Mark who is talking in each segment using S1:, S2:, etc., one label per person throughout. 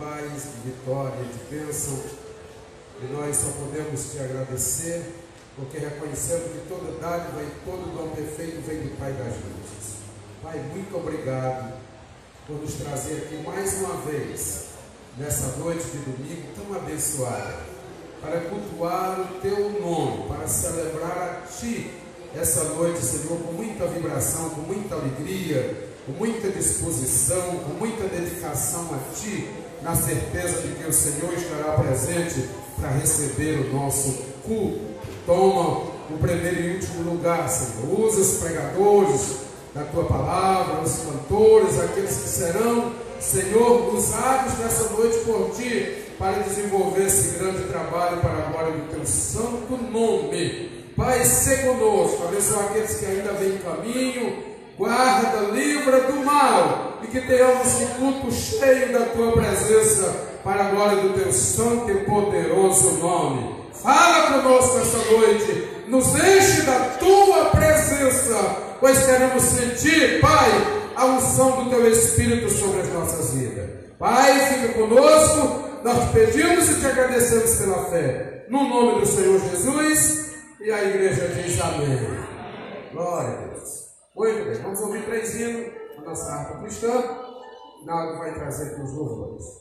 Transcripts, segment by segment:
S1: paz, de vitória, de bênção. E nós só podemos te agradecer, porque reconhecemos que toda dádiva e todo dom perfeito vem do Pai das luzes. Pai, muito obrigado por nos trazer aqui mais uma vez, nessa noite de domingo tão abençoada, para cultuar o teu nome, para celebrar a ti essa noite, Senhor, com muita vibração, com muita alegria, com muita disposição, com muita dedicação a Ti, na certeza de que o Senhor estará presente para receber o nosso culto. Toma o primeiro e último lugar, Senhor. Usa os pregadores da Tua palavra, os cantores, aqueles que serão, Senhor, usados nessa noite por Ti, para desenvolver esse grande trabalho para a glória do Teu santo nome. Pai, se conosco, abençoa aqueles que ainda vêm em caminho, guarda, livra do mal e que tenhamos esse culto cheio da tua presença para a glória do teu santo e poderoso nome. Fala conosco esta noite, nos enche da tua presença, pois queremos sentir, Pai, a unção do teu Espírito sobre as nossas vidas. Pai, fica conosco, nós te pedimos e te agradecemos pela fé. No nome do Senhor Jesus, e a igreja diz amém. Glória a Deus. Muito bem, vamos ouvir três hinos da nossa harpa cristã. Nada vai trazer para os louvores.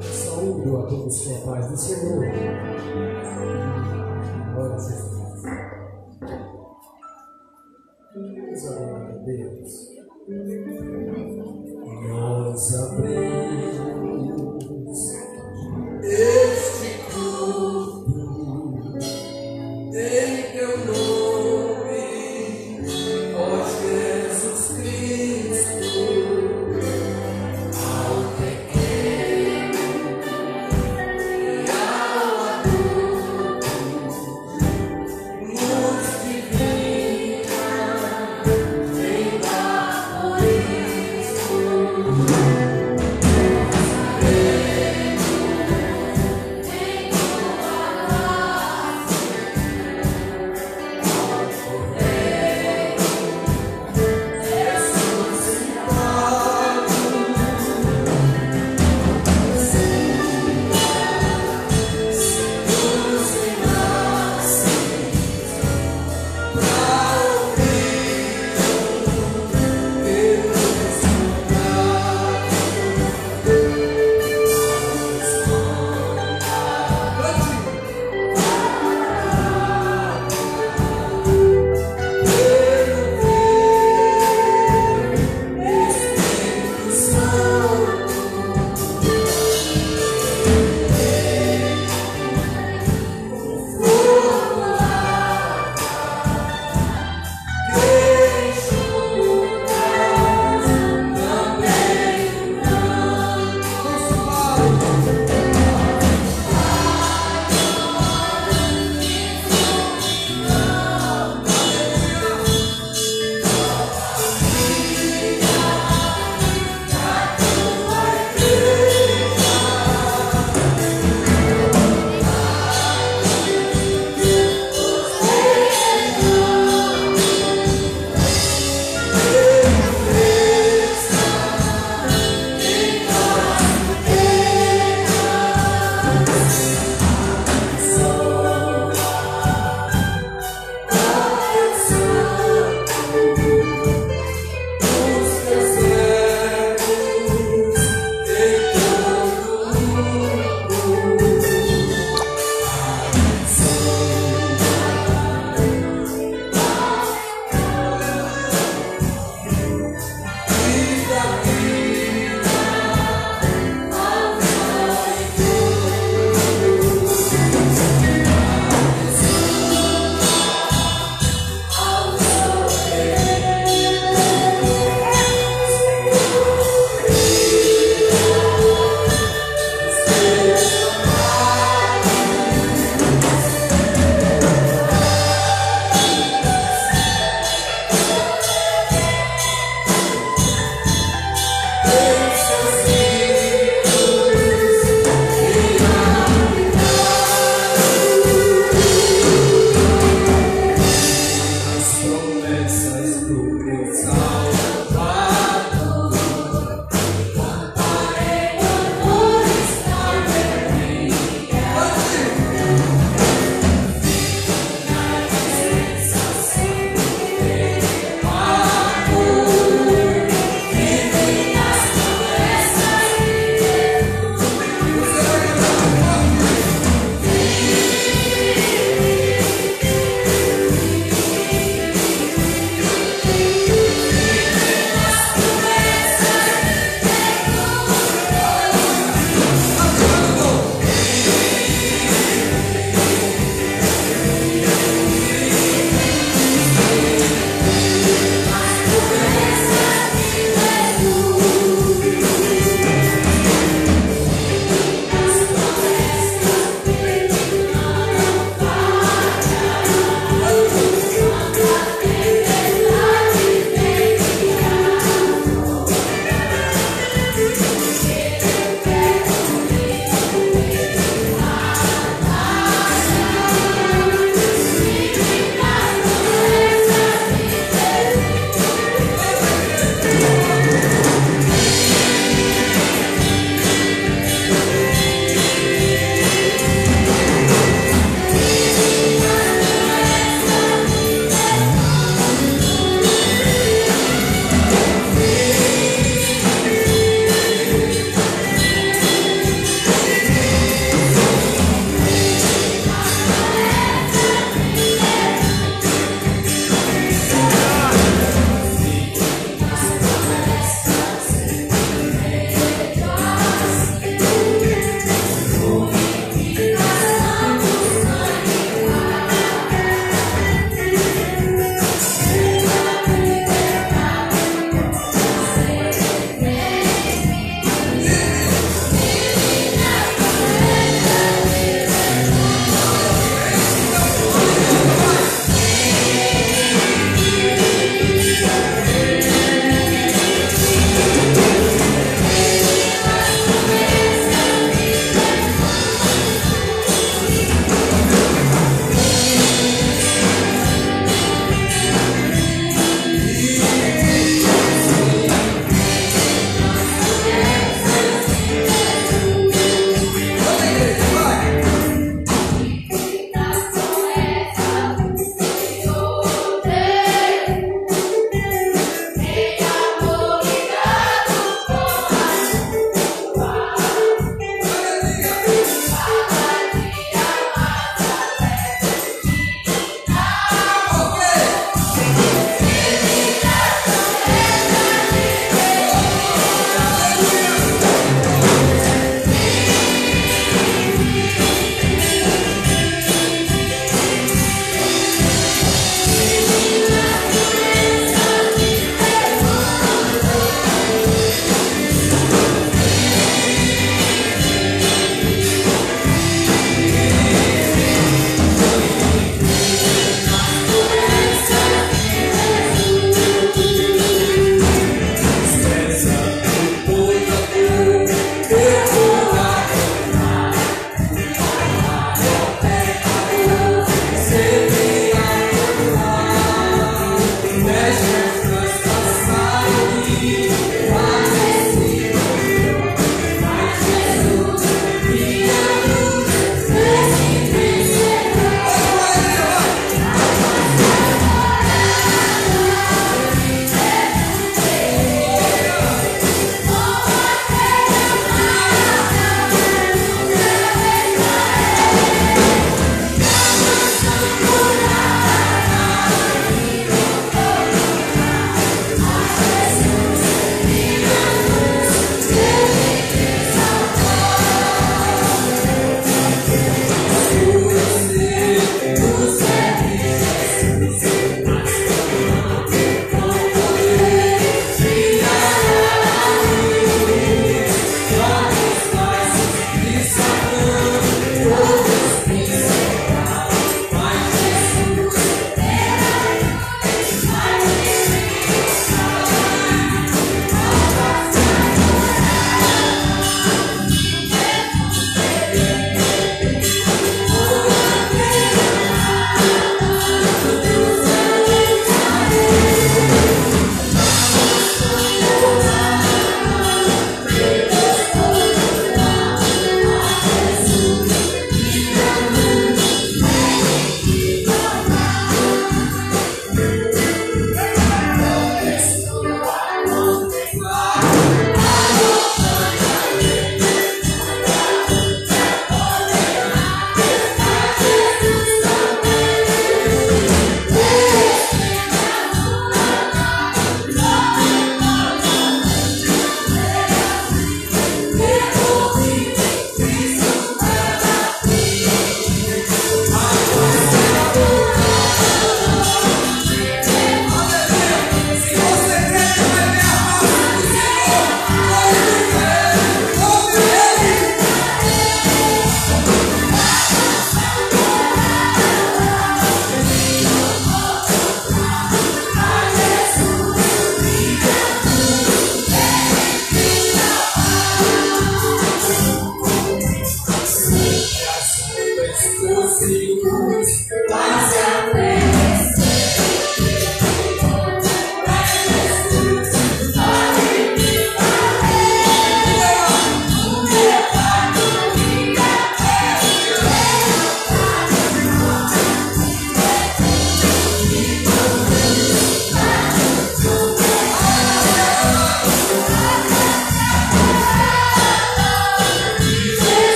S1: Saúde a todos a paz do Senhor. Nós abrimos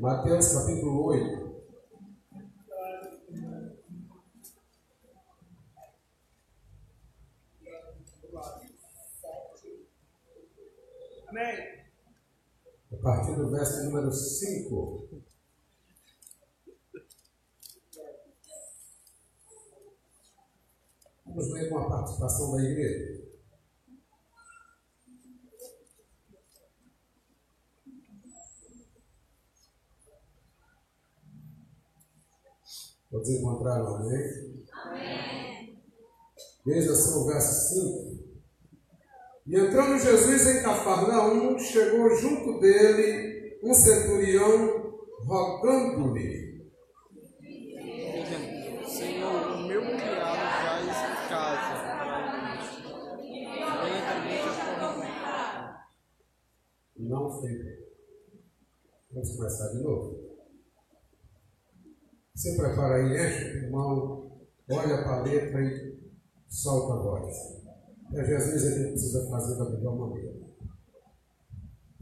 S1: Mateus capítulo 8. Amém. A partir do verso número 5. Vamos ler com a participação da igreja. Todos encontraram, amém? Amém. Eis assim o verso 5. E entrando Jesus em Cafarnaum, chegou junto dele um centurião rogando-lhe.
S2: Senhor, o meu criado jaz em casa. Venha também a
S1: Não foi Vamos começar de novo. Você prepara aí, enche o irmão, olha para a letra e solta a voz. É Jesus ele precisa fazer da melhor maneira.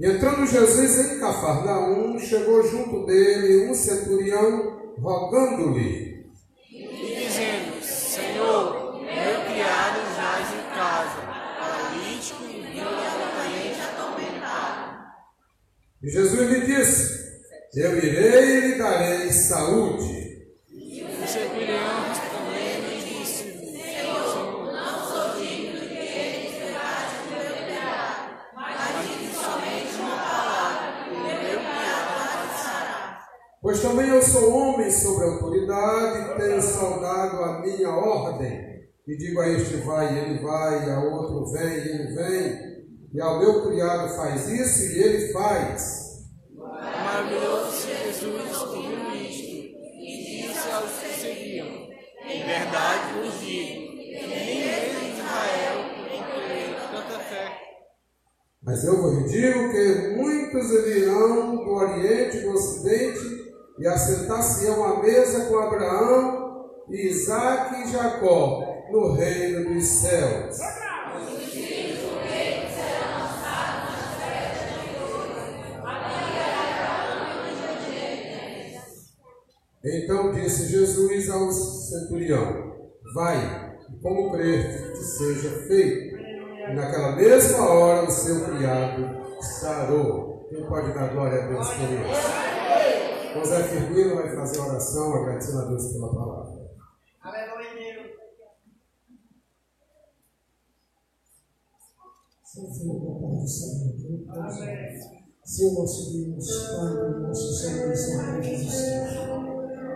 S1: E entrando Jesus em Cafarnaum, chegou junto dele um centurião rogando-lhe.
S2: E dizendo, Senhor, meu criado jaz em casa, paralítico e vindo completamente atormentado.
S1: E Jesus lhe disse, eu irei e lhe darei saúde. Autoridade, tenho saudado a minha ordem. E digo a este vai, ele vai, e a outro vem, ele vem. E ao meu criado faz isso, e ele faz.
S2: Maravilhoso Jesus ouviu isto, e disse aos que seguiam, em verdade vos digo, nem mesmo Israel encontrei tanta fé.
S1: Mas eu vos digo que muitos virão do Oriente e do Ocidente e assentar-se-ão à mesa com Abraão, Isaac e Jacó no reino dos céus. Então disse Jesus ao centurião: Vai, como crer que seja feito. E naquela mesma hora o seu criado sarou. Quem pode dar glória a Deus por isso? José Firmino vai fazer oração agradecendo a Deus pela palavra.
S3: Senhor, com a paz do Senhor. Senhor, nosso Deus, Pai do nosso Senhor Senhor Jesus Cristo.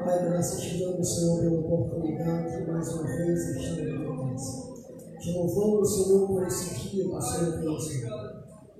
S3: Pai, graças te damos, Senhor, pela oportunidade de mais uma vez estar na tua casa. Te louvamos, Senhor, por esse dia que o Senhor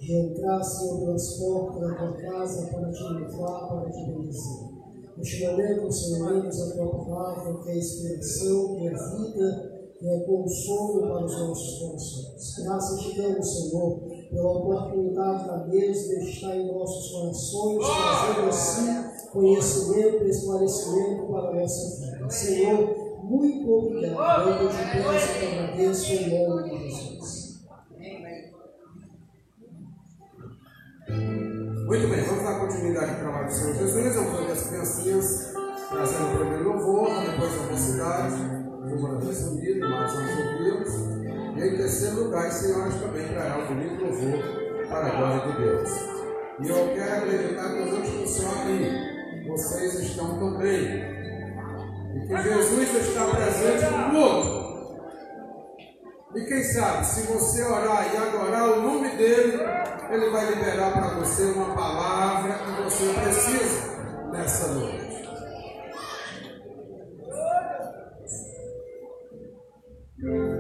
S3: de entrar, Senhor, pelas portas da tua casa para te louvar, para te bendizer. Neste momento, Senhor, lemos a tua palavra, que é inspiração, que é vida, que é consolo para os nossos corações. Graças te damos, Senhor, pela oportunidade da Deus de estar em nossos corações, trazendo assim conhecimento e esclarecimento para a nossa vida. Senhor, muito obrigado. Eu te peço e agradeço em nome de Jesus.
S1: Muito bem, vamos dar continuidade ao trabalho do Senhor Jesus. Vamos fazer as criancinhas trazendo o primeiro louvor, depois a mocidade, número resumido, mais uns ouvidos. E em terceiro lugar, as senhoras também trará um bonito louvor para a glória de Deus. E eu quero acreditar que eu não estou só aqui, vocês estão também. E que Jesus está presente conosco. E quem sabe, se você orar e adorar o nome dele, ele vai liberar para você uma palavra que você precisa nessa noite.
S4: Thank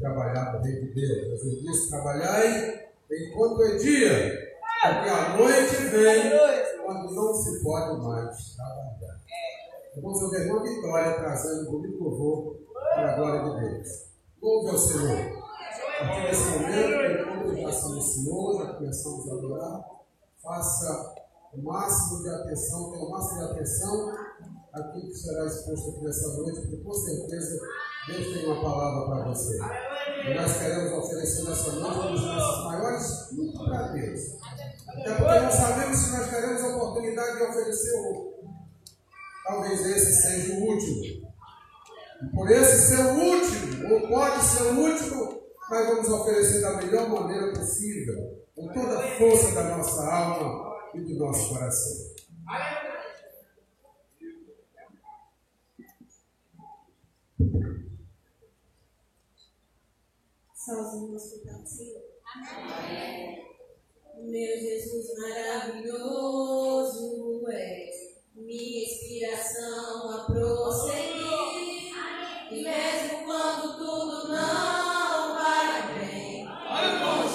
S1: trabalhar para Deus. Ele diz: trabalhai enquanto é dia, porque a noite vem quando não se pode mais trabalhar. Vamos ver uma vitória trazendo bonito louvor para a glória de Deus. Louve ao Senhor. A partir desse momento, enquanto já Senhor, já começamos a adorar, faça o máximo de atenção, tenha o máximo de atenção àquilo que será exposto aqui nessa noite, porque com certeza Deus tem uma palavra para você. E nós queremos oferecer noite um dos nossos maiores cultos para Deus. Até porque não sabemos se nós teremos a oportunidade de oferecer outro. Talvez esse seja o último. E por esse ser o último, ou pode ser o último, nós vamos oferecer da melhor maneira possível, com toda a força da nossa alma e do nosso coração.
S4: Sozinho no hospital, Senhor. Meu Jesus maravilhoso é minha inspiração a prosseguir. E mesmo quando tudo não vai bem, eu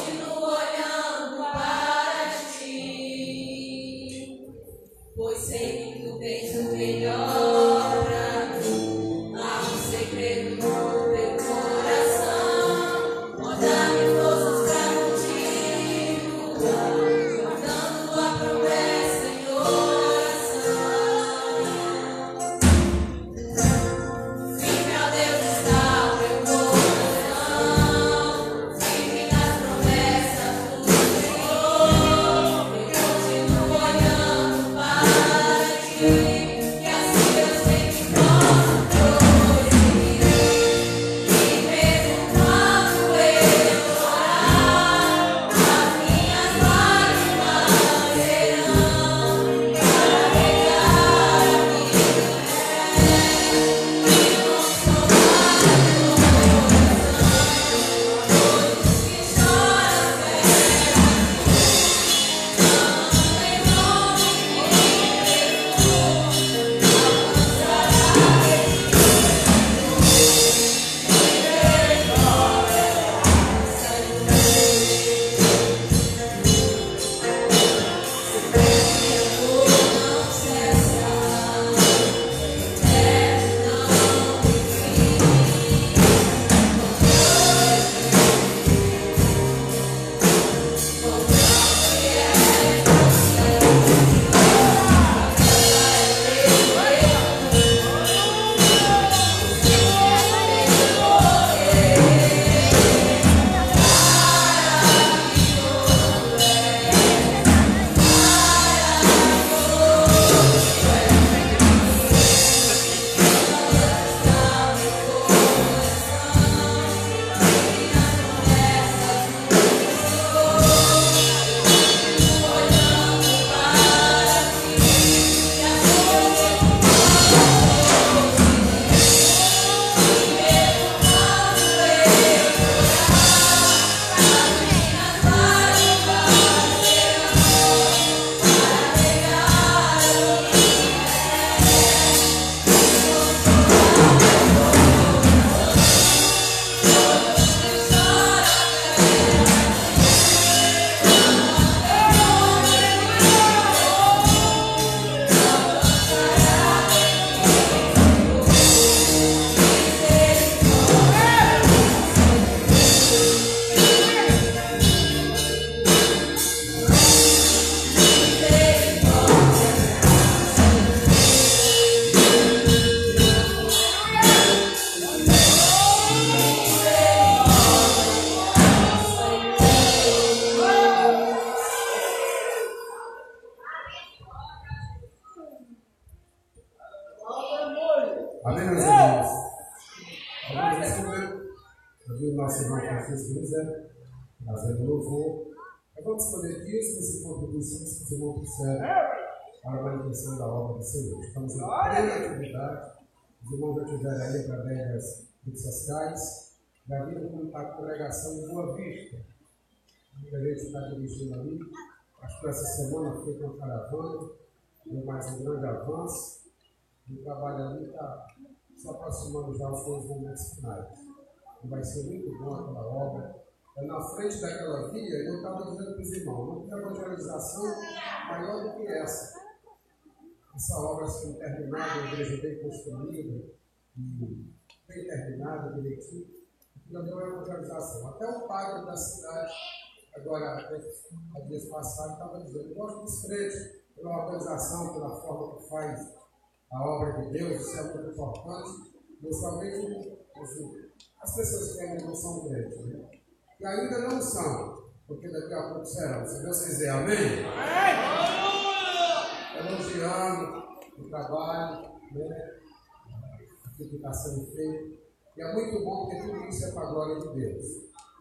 S1: manutenção da obra do Senhor. Estamos em plena atividade. Os irmãos tiveram aí através das redes sociais. Como está a congregação em Boa Vista. A gente está dirigindo ali. Acho que essa semana foi com a caravana. Deu mais um grande avanço. O trabalho ali está se aproximando já aos seus momentos finais. Vai ser muito bom aquela obra. É na frente daquela via, eu estava dizendo para os irmãos, não tem evangelização maior do que essa. Essa obra sendo terminada, a igreja bem construída, bem terminada, direitinho. Ali é uma evangelização. Até o padre da cidade, agora, até há dias passados, estava dizendo, eu gosto dos crentes pela organização, pela forma que faz a obra de Deus, isso é muito importante, principalmente as pessoas que ainda não são crentes, né? que ainda não são, porque daqui a pouco serão. Se Deus quiser, amém? Elogiando o trabalho, né? O que está sendo feito. E é muito bom porque tudo isso é para a glória de Deus.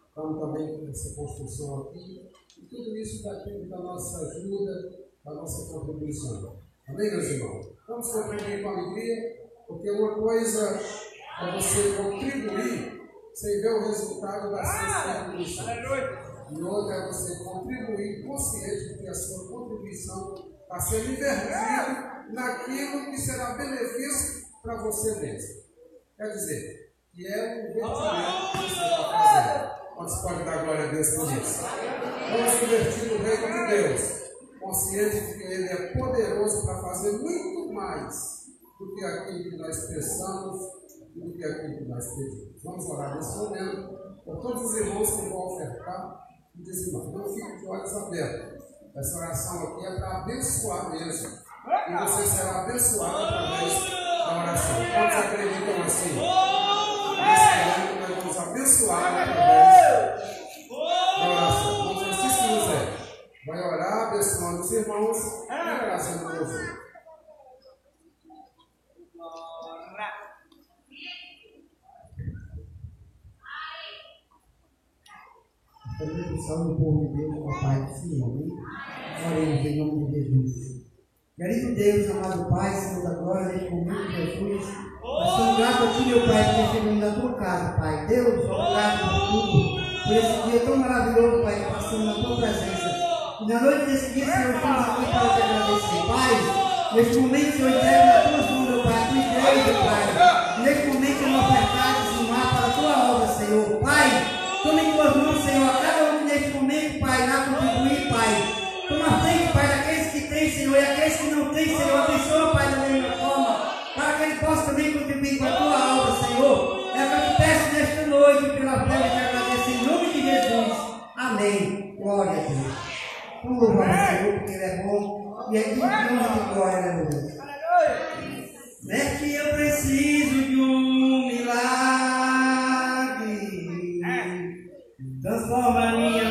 S1: Estamos também com essa construção aqui. E tudo isso depende da nossa ajuda, da nossa contribuição. Amém, meus irmãos? Vamos contribuir com alegria, porque uma coisa é você contribuir sem ver o resultado das suas contribuições. E outra é você contribuir consciente de que a sua contribuição está sendo invertida naquilo que será benefício para você mesmo. Quer dizer, que é um investimento que você está fazendo. Quantos pode dar glória a Deus por isso? Vamos invertir no reino de Deus consciente de que Ele é poderoso para fazer muito mais do que aquilo que nós pensamos e do que aquilo que nós pedimos. Vamos orar nesse momento por todos os irmãos que vão ofertar e dizimar. Não fique de olhos abertos. Essa oração aqui é para abençoar mesmo. E você será abençoado através da oração. Quantos acreditam assim? Nós vamos abençoar através da oração. Vamos Francisco José vai orar abençoando os irmãos e trazendo o louvor.
S5: Também salve o povo de Deus, com a paz do Senhor. Amém? Oremos em nome de Jesus. Querido Deus, amado Pai, Senhor da glória, neste momento, Jesus, nós somos a Ti, meu Pai, por recebemos da Tua casa, Pai. Deus, obrigado por tudo, por esse dia tão maravilhoso, Pai, que passamos na Tua presença. E na noite desse dia, Senhor, estamos aqui para te agradecer. Pai, neste momento, Senhor, entrego na Tua mãos, meu Pai, a Tua igreja, Pai. Neste momento, eu vou ofertar e dizimar para a Tua obra, Senhor. Pai, tome em Tuas mãos, Pai, na contribuir, Pai. Toma frente, Pai, daqueles que têm, Senhor, e aqueles que não têm, Senhor. Abençoa, Pai, da mesma forma, para que ele possa também contribuir com a tua obra, Senhor. É o que eu te peço nesta noite, pela fé, te agradecer em nome de Jesus. Amém. Glória a Deus. Vamos louvar o Senhor, porque Ele é bom e é de glória, aleluia. É que eu preciso de um milagre. Transforma a minha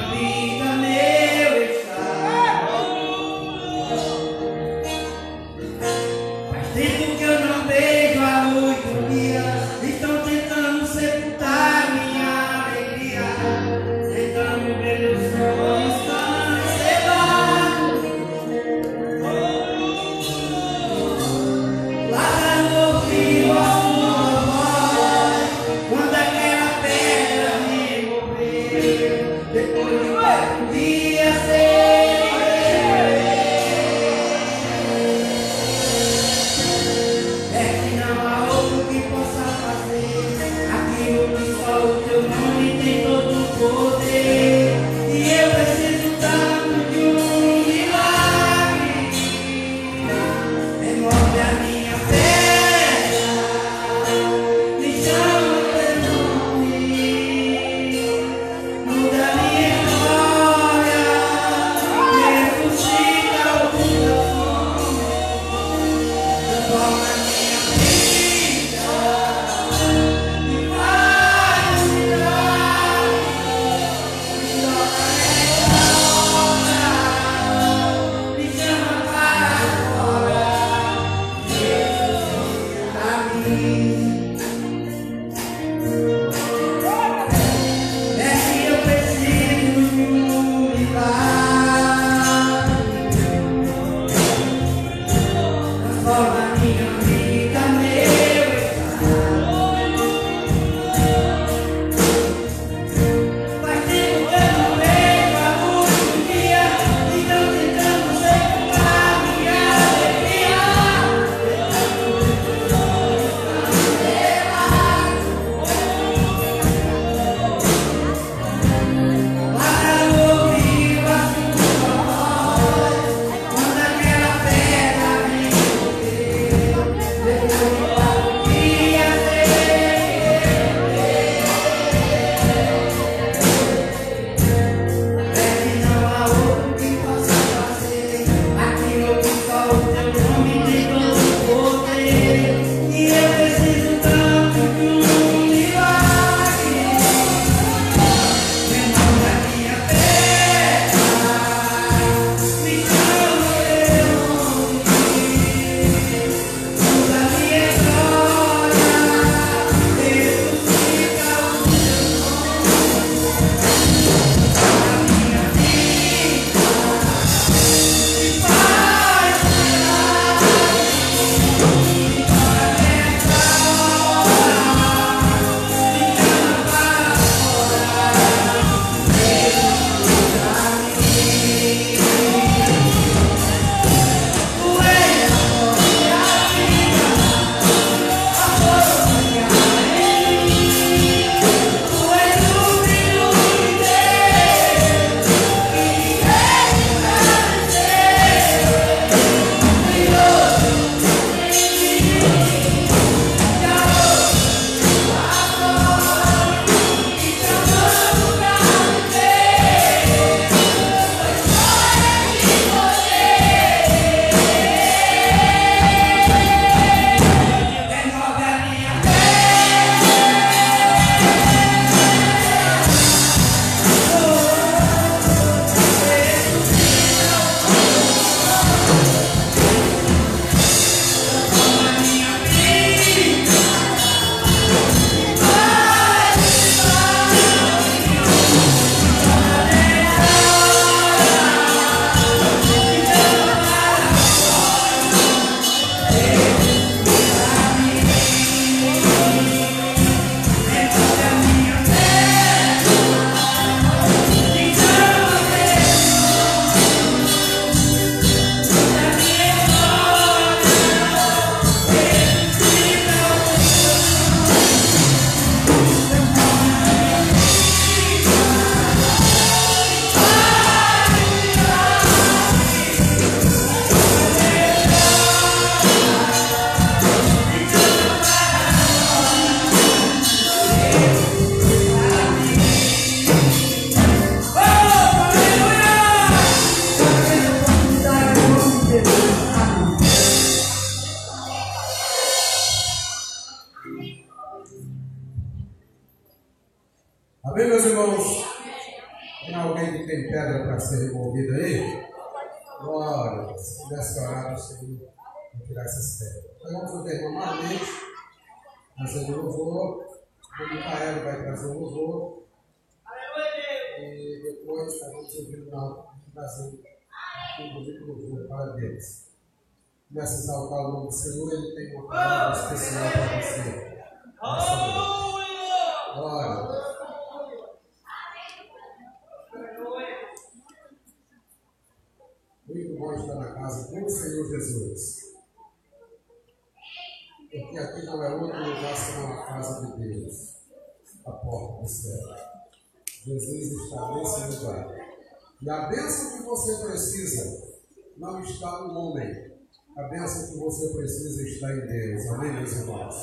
S4: Porque aqui não é outro lugar senão a casa de Deus, a porta do céu. Jesus está nesse lugar. E a bênção que você precisa não está no homem. A bênção que você precisa está em Deus. Amém, meus irmãos?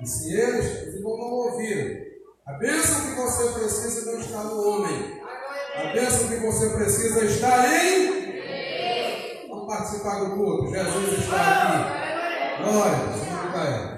S4: E se eles, irmãos não ouviram, a bênção que você precisa não está no homem. A bênção que você precisa está em Vamos participar do culto. Jesus está aqui. Glória. Senhor Micael.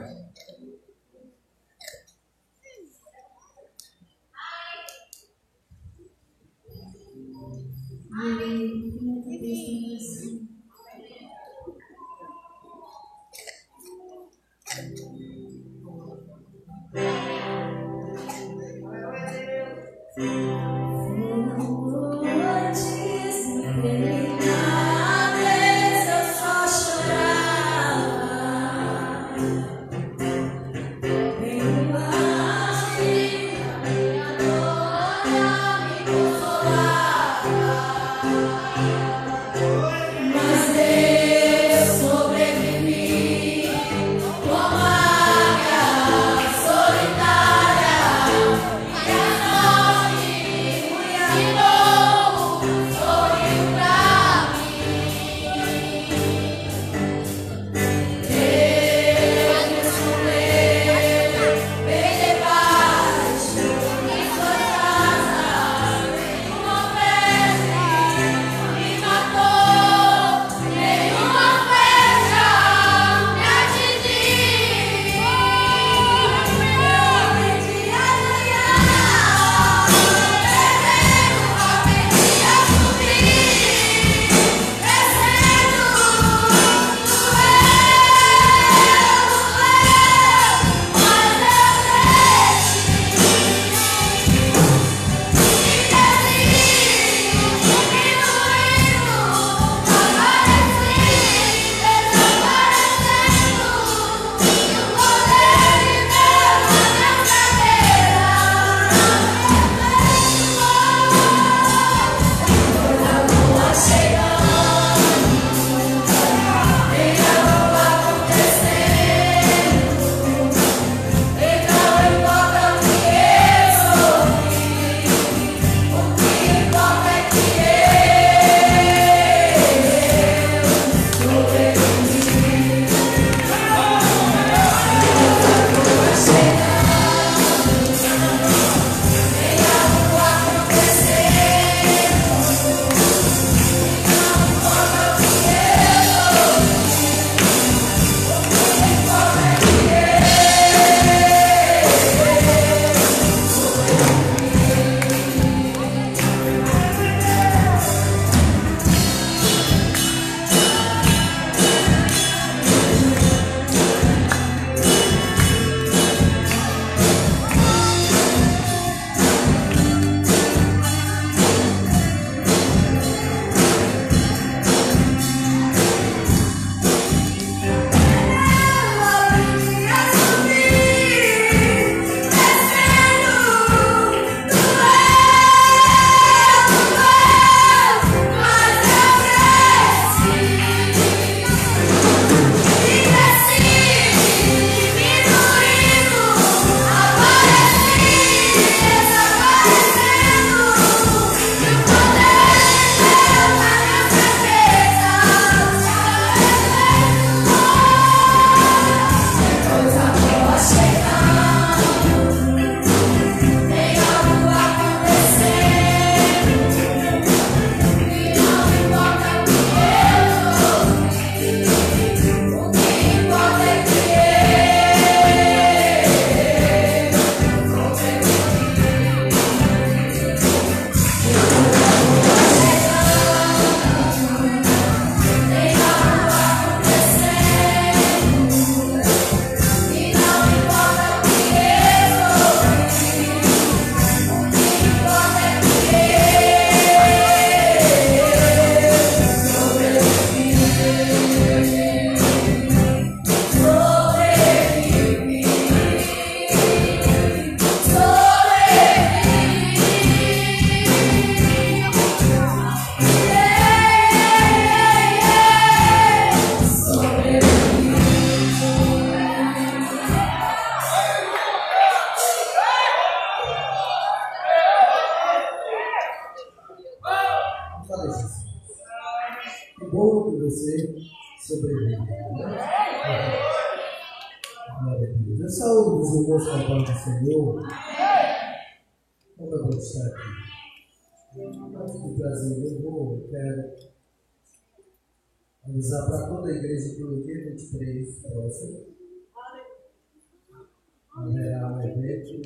S2: Haverá um evento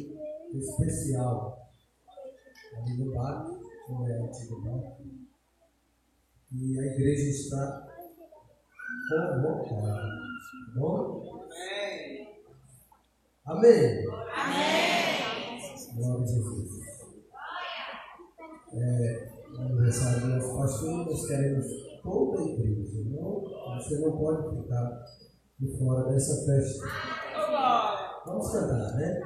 S2: especial ali no bar, como é antigo bar. E a igreja está convocada. Tá bom? Amém? Amém. Glória a Jesus. É, aniversário do nosso pastor, nós queremos toda a igreja. Não, você não pode ficar de fora dessa festa. Vamos cantar, né?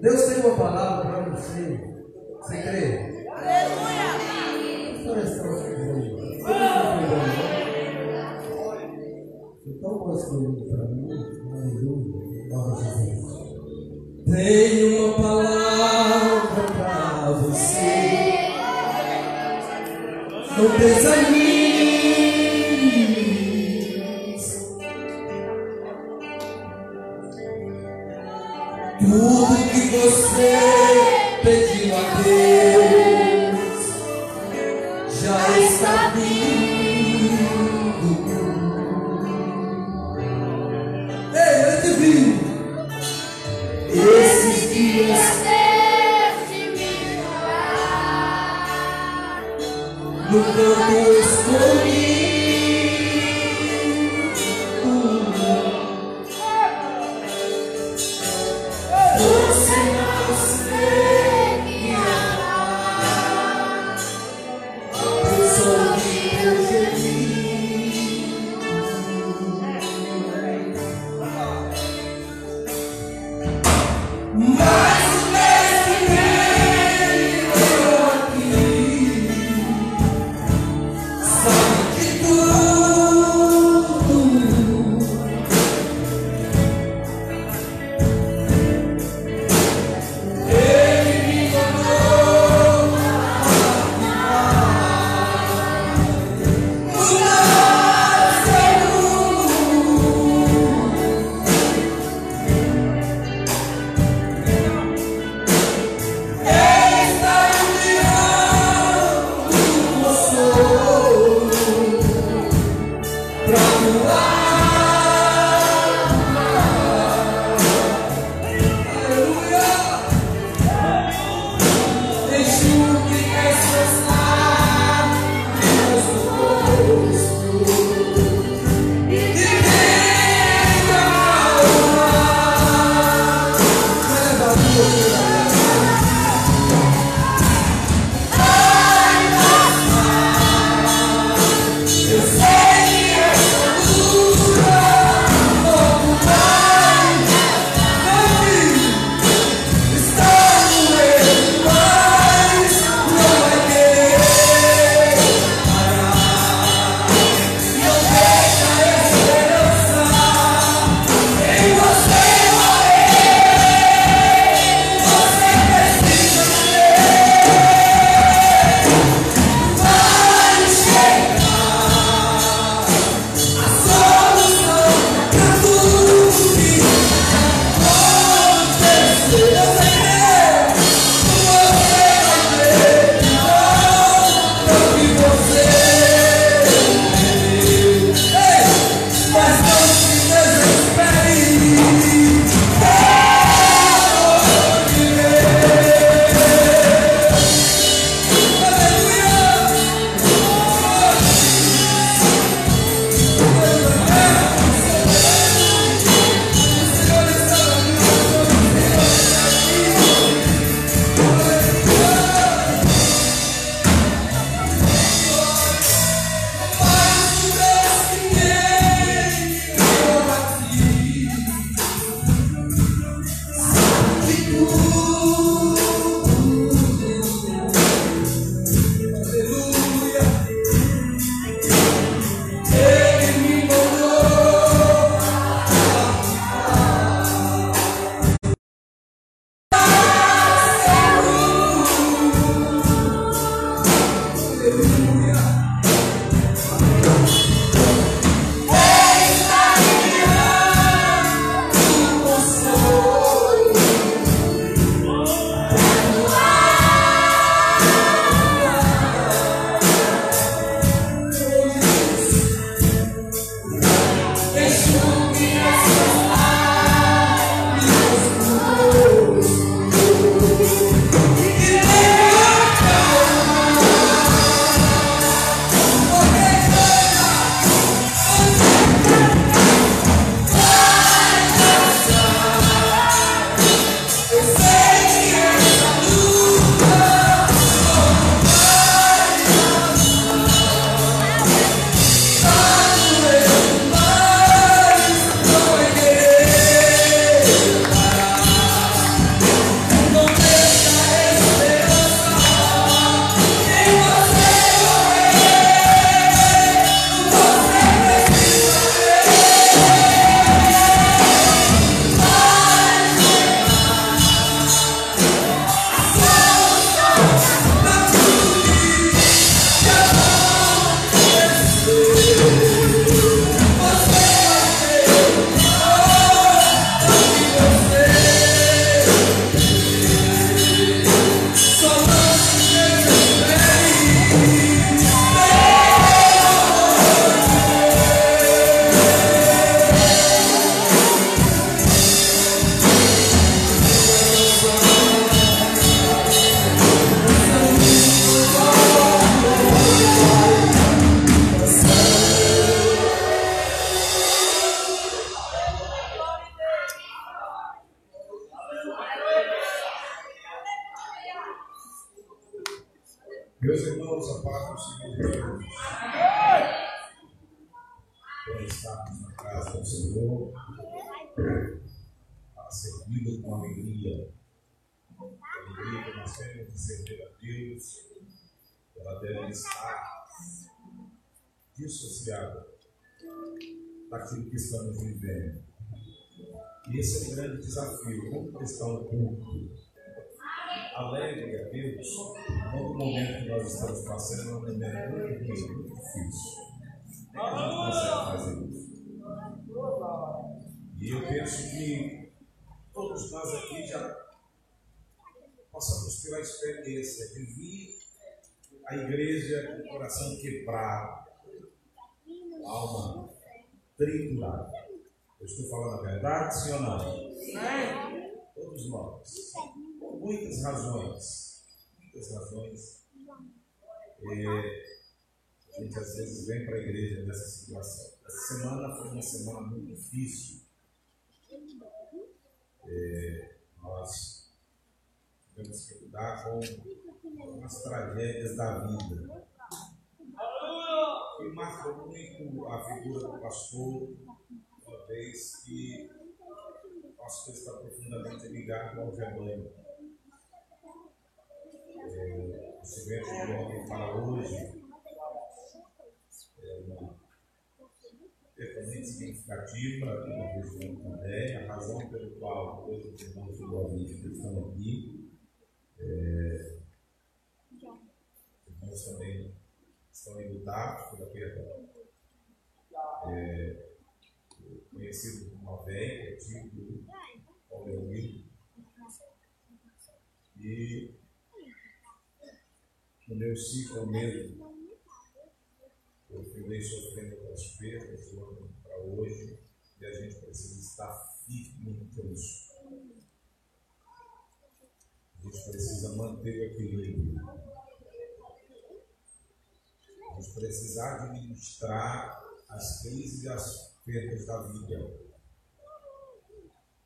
S2: Deus tem uma palavra para você. Você crê? Aleluia! Então, construindo para mim, aleluia. Tenho uma palavra para você. Não desanime. Tudo que você
S6: servi-lo com alegria. Alegria que nós temos de servir a Deus, ela deve estar dissociada daquilo que estamos vivendo. E esse é um grande desafio, como cristão culto alegre a Deus, todo momento que nós estamos passando é um momento muito muito difícil. Nem a fazer isso. E eu penso que todos nós aqui já passamos pela experiência de vir à igreja com o coração quebrado, a alma triturada. Eu estou falando a verdade, sim ou não? Todos nós muitas razões. Muitas razões. É, a gente às vezes vem para a igreja nessa situação. Essa semana foi uma semana muito difícil. É, nós tivemos que lidar com as tragédias da vida. E marca muito a figura do pastor, uma vez que o pastor está profundamente ligado ao rebanho é, esse verso de ontem para hoje é uma totalmente significativa na região também, a razão pelo qual todos os irmãos do Boa Vista estão aqui. É, os irmãos também estão enlutados pela perda. É, conhecido como Alvéia, antigo Paulo Leonildo. E no meu ciclo mesmo, eu fui sofrendo com as perdas de ontem para hoje, e a gente precisa estar firme nisso. A gente precisa manter o equilíbrio. A gente precisa administrar as crises e as perdas da vida.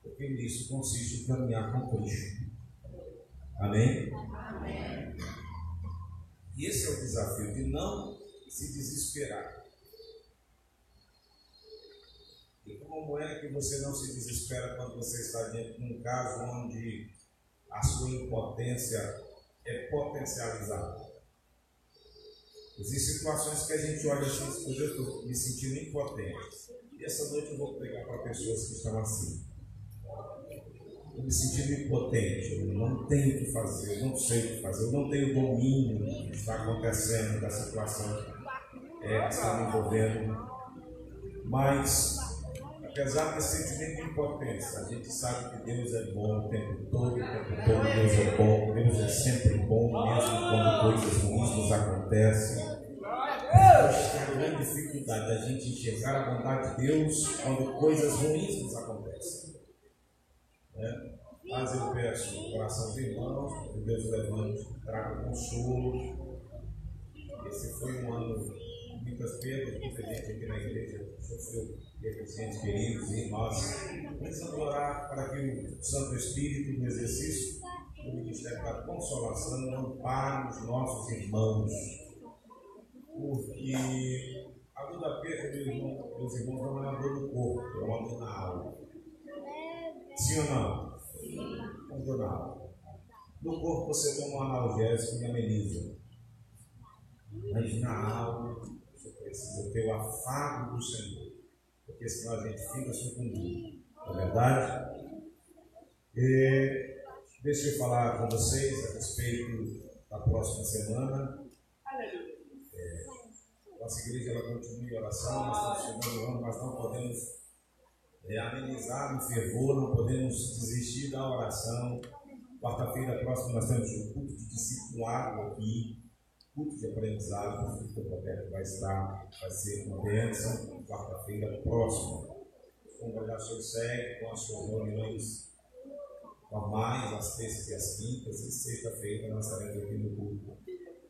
S6: Porque nisso consiste em caminhar com Cristo. Amém? Amém. E esse é o desafio, de não se desesperar. E como é que você não se desespera quando você está diante de um caso onde a sua impotência é potencializada? Existem situações que a gente olha assim, eu estou me sentindo impotente. E essa noite eu vou pregar para pessoas que estão assim eu me sentindo impotente, eu não tenho o que fazer, eu não sei o que fazer, eu não tenho domínio do que está acontecendo, da situação é, que envolvendo. Mas, apesar desse sentimento de impotência, a gente sabe que Deus é bom o tempo todo, o tempo todo Deus é bom, Deus é sempre bom, mesmo quando coisas ruins nos acontecem. Hoje tem a grande dificuldade da gente enxergar a bondade de Deus quando coisas ruins nos acontecem. Né? Mas eu peço o coração dos irmãos, que Deus levante, traga consolo. Esse foi um ano de muitas perdas, muita gente aqui na igreja sofreu deficientes queridos e nós precisamos orar para que o Santo Espírito, no exercício do Ministério da Consolação, ampare os nossos irmãos. Porque a dor da perda, meus irmãos, meus irmãos, não é uma dor no corpo, é uma dor na alma. Sim ou não? Contornado. No corpo você toma um analgésico e ameniza. Mas na alma você precisa ter o afago do Senhor. Porque senão a gente fica sucumbindo. Não é verdade? E, deixa eu falar com vocês a respeito da próxima semana. É, nossa igreja ela continua em oração, nós estamos chegando mas não podemos é, amenizar no fervor, não podemos desistir da oração. Quarta-feira próxima nós temos um culto de discipulado aqui, de aprendizado, o culto Roberto vai estar, vai ser uma bênção, quarta-feira próxima. Congregações seguem com as suas reuniões normais, às terças e às quintas, e sexta-feira nós estaremos aqui no culto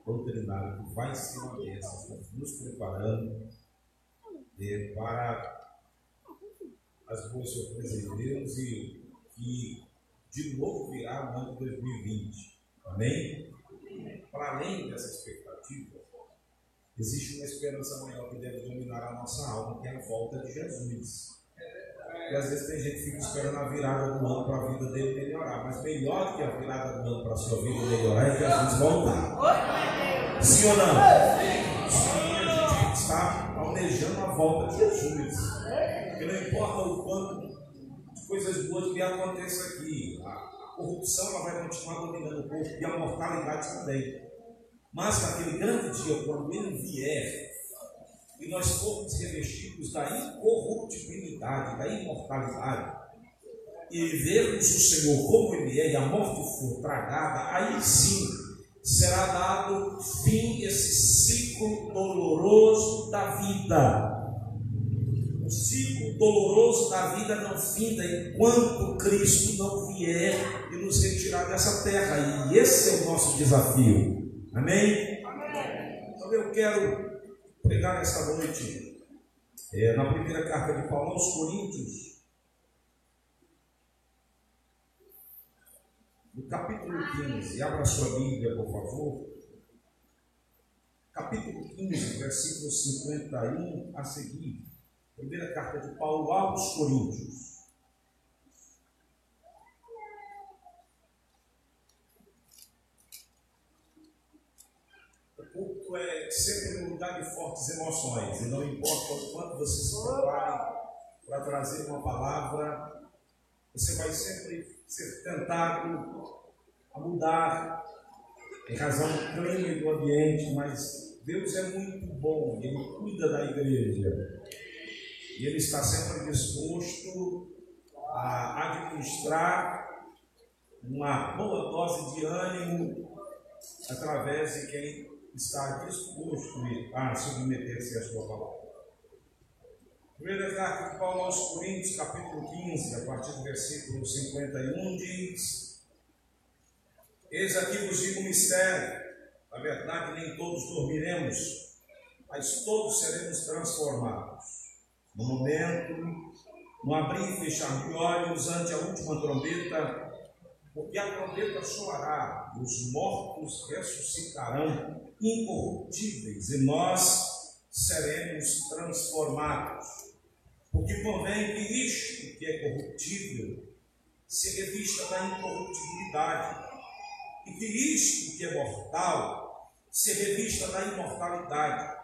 S6: doutrinário, que vai ser uma bênção. Estamos nos preparando é, para as boas surpresas de Deus e que de novo virá o ano de 2020. Amém? Para além dessa expectativa, existe uma esperança maior que deve dominar a nossa alma, que é a volta de Jesus. E às vezes tem gente que fica esperando a virada do ano para a vida dele melhorar, mas melhor que a virada do ano para a sua vida melhorar é Jesus voltar. Sim ou não? Sim, a gente está almejando a volta de Jesus. Porque não importa o quanto de coisas boas que aconteça aqui, corrupção ela vai continuar dominando o corpo e a mortalidade também. Mas naquele grande dia, quando ele vier, e nós formos revestidos da incorruptibilidade, da imortalidade, e vermos o Senhor como Ele é, e a morte for tragada, aí sim será dado fim esse ciclo doloroso da vida. O ciclo doloroso da vida não finda enquanto Cristo não vier e nos retirar dessa terra. E esse é o nosso desafio. Amém? Então eu quero pregar nesta noite é, na primeira carta de Paulo aos Coríntios, no capítulo 15, abra sua Bíblia, por favor. Capítulo 15, versículo 51 a seguir. Primeira carta de Paulo aos Coríntios. O culto é sempre um lugar de fortes emoções, e não importa o quanto você se prepare para trazer uma palavra, você vai sempre ser tentado a mudar em razão do clima e do ambiente, mas Deus é muito bom, Ele cuida da igreja. E Ele está sempre disposto a administrar uma boa dose de ânimo através de quem está disposto a submeter-se à sua palavra. Primeira carta de Paulo aos Coríntios, capítulo 15, a partir do versículo 51, diz: Eis aqui vos digo um mistério. Na verdade, nem todos dormiremos, mas todos seremos transformados. No momento, no abrir e fechar de olhos ante a última trombeta, porque a trombeta soará, os mortos ressuscitarão incorruptíveis, e nós seremos transformados. Porque convém que isto que é corruptível se revista da incorruptibilidade, e que isto que é mortal se revista da imortalidade.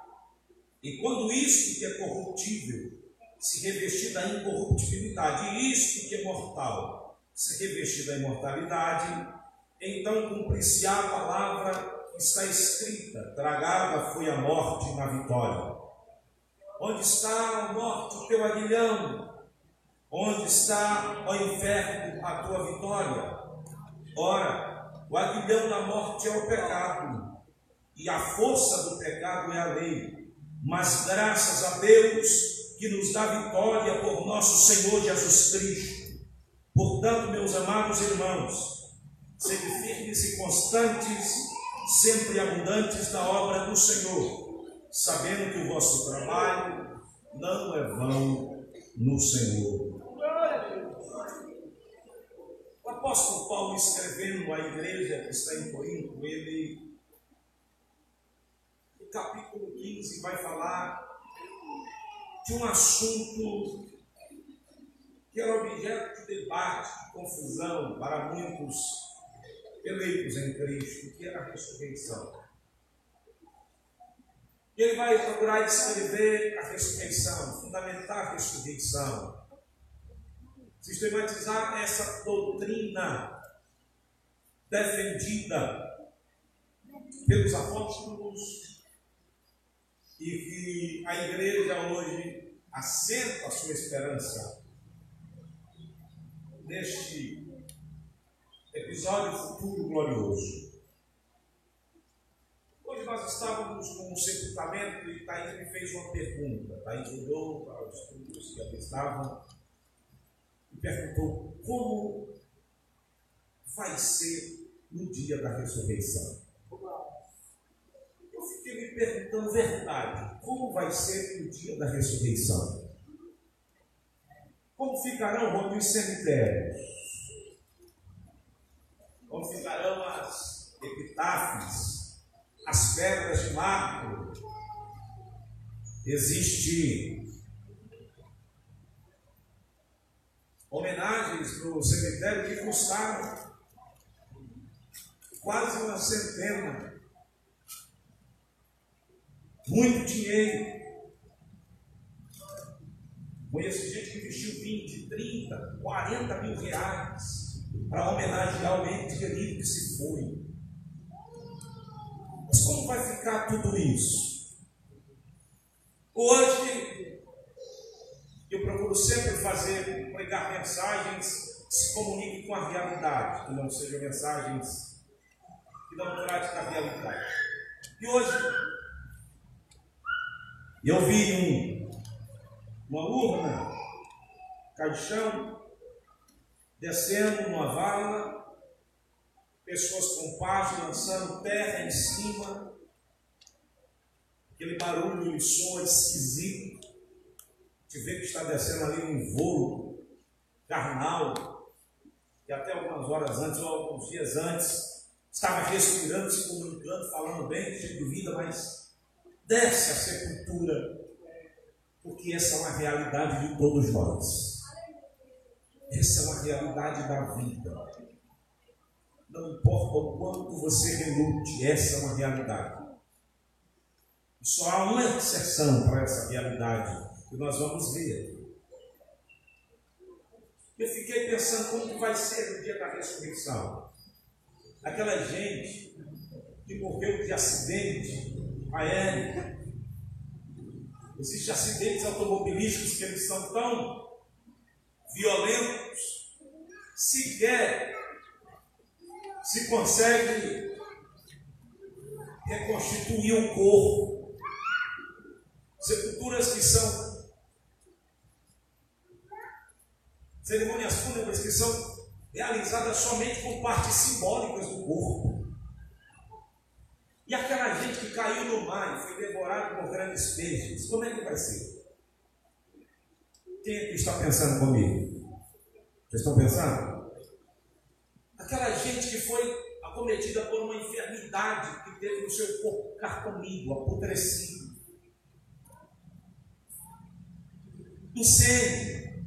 S6: E quando isto que é corruptível se revestir da incorruptibilidade, isto que é mortal se revestir da imortalidade, então cumprir-se a palavra que está escrita: tragada foi a morte na vitória. Onde está a morte o teu aguilhão? Onde está, ó inferno, a tua vitória? Ora, o aguilhão da morte é o pecado, e a força do pecado é a lei. Mas graças a Deus que nos dá vitória por nosso Senhor Jesus Cristo. Portanto, meus amados irmãos, sede firmes e constantes, sempre abundantes na obra do Senhor, sabendo que o vosso trabalho não é vão no Senhor. O apóstolo Paulo, escrevendo à igreja que está em Corinto, ele, no capítulo 15, vai falar de um assunto que era objeto de debate, de confusão para muitos eleitos em Cristo, que era a ressurreição. E ele vai procurar descrever a ressurreição, fundamentar a ressurreição, sistematizar essa doutrina defendida pelos apóstolos e que a igreja hoje assenta a sua esperança neste episódio futuro glorioso. Hoje nós estávamos com um sepultamento e Thaís me fez uma pergunta. Thaís olhou para os estudos que ali estavam e perguntou como vai ser no dia da ressurreição. Eu fiquei me perguntando verdade, como vai ser no dia da ressurreição? Como ficarão os cemitérios? Como ficarão as epitáfias, as pedras de mármore, Existe homenagens no cemitério que custaram quase uma centena. Muito dinheiro. Conheço gente que investiu 20, 30, 40 mil reais para homenagear o ente querido que se foi. Mas como vai ficar tudo isso? Hoje, eu procuro sempre fazer, pregar mensagens que se comuniquem com a realidade, que não sejam mensagens que não tratem da realidade. E hoje, eu vi um, uma urna, caixão, descendo uma vala, pessoas com paz lançando terra em cima, aquele barulho e som esquisito, te vê que está descendo ali um voo carnal, que até algumas horas antes ou alguns dias antes estava respirando, se comunicando, falando bem, cheio de vida, mas desce a sepultura, porque essa é uma realidade de todos nós. Essa é uma realidade da vida. Não importa o quanto você relute, essa é uma realidade. Só há uma exceção para essa realidade que nós vamos ver. Eu fiquei pensando como que vai ser o dia da ressurreição. Aquela gente que morreu de acidente aéreo. Existem acidentes automobilísticos que eles são tão violentos, sequer se consegue reconstituir o corpo. Sepulturas que são cerimônias fúnebres que são realizadas somente com partes simbólicas do corpo. E aquela gente que caiu no mar e foi devorado por grandes peixes, como é que vai ser? Quem é que está pensando comigo? Vocês estão pensando? Aquela gente que foi acometida por uma enfermidade que teve no seu corpo carcomido, apodrecido. Incêndio.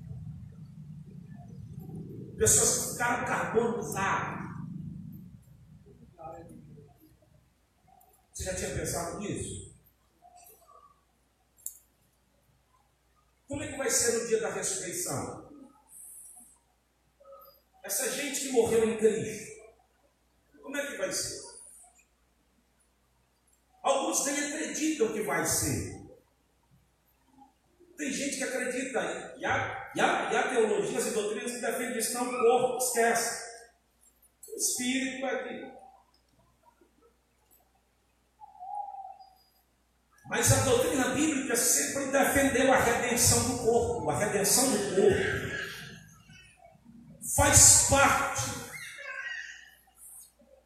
S6: Pessoas que ficaram carbonizadas. Você já tinha pensado nisso? Como é que vai ser no dia da ressurreição? Essa gente que morreu em Cristo, como é que vai ser? Alguns nem acreditam que vai ser. Tem gente que acredita, e há, e há, e há teologias e doutrinas que defendem isso, não, corpo, esquece. O espírito é aqui. Mas a doutrina bíblica sempre defendeu a redenção do corpo, a redenção do corpo. Faz parte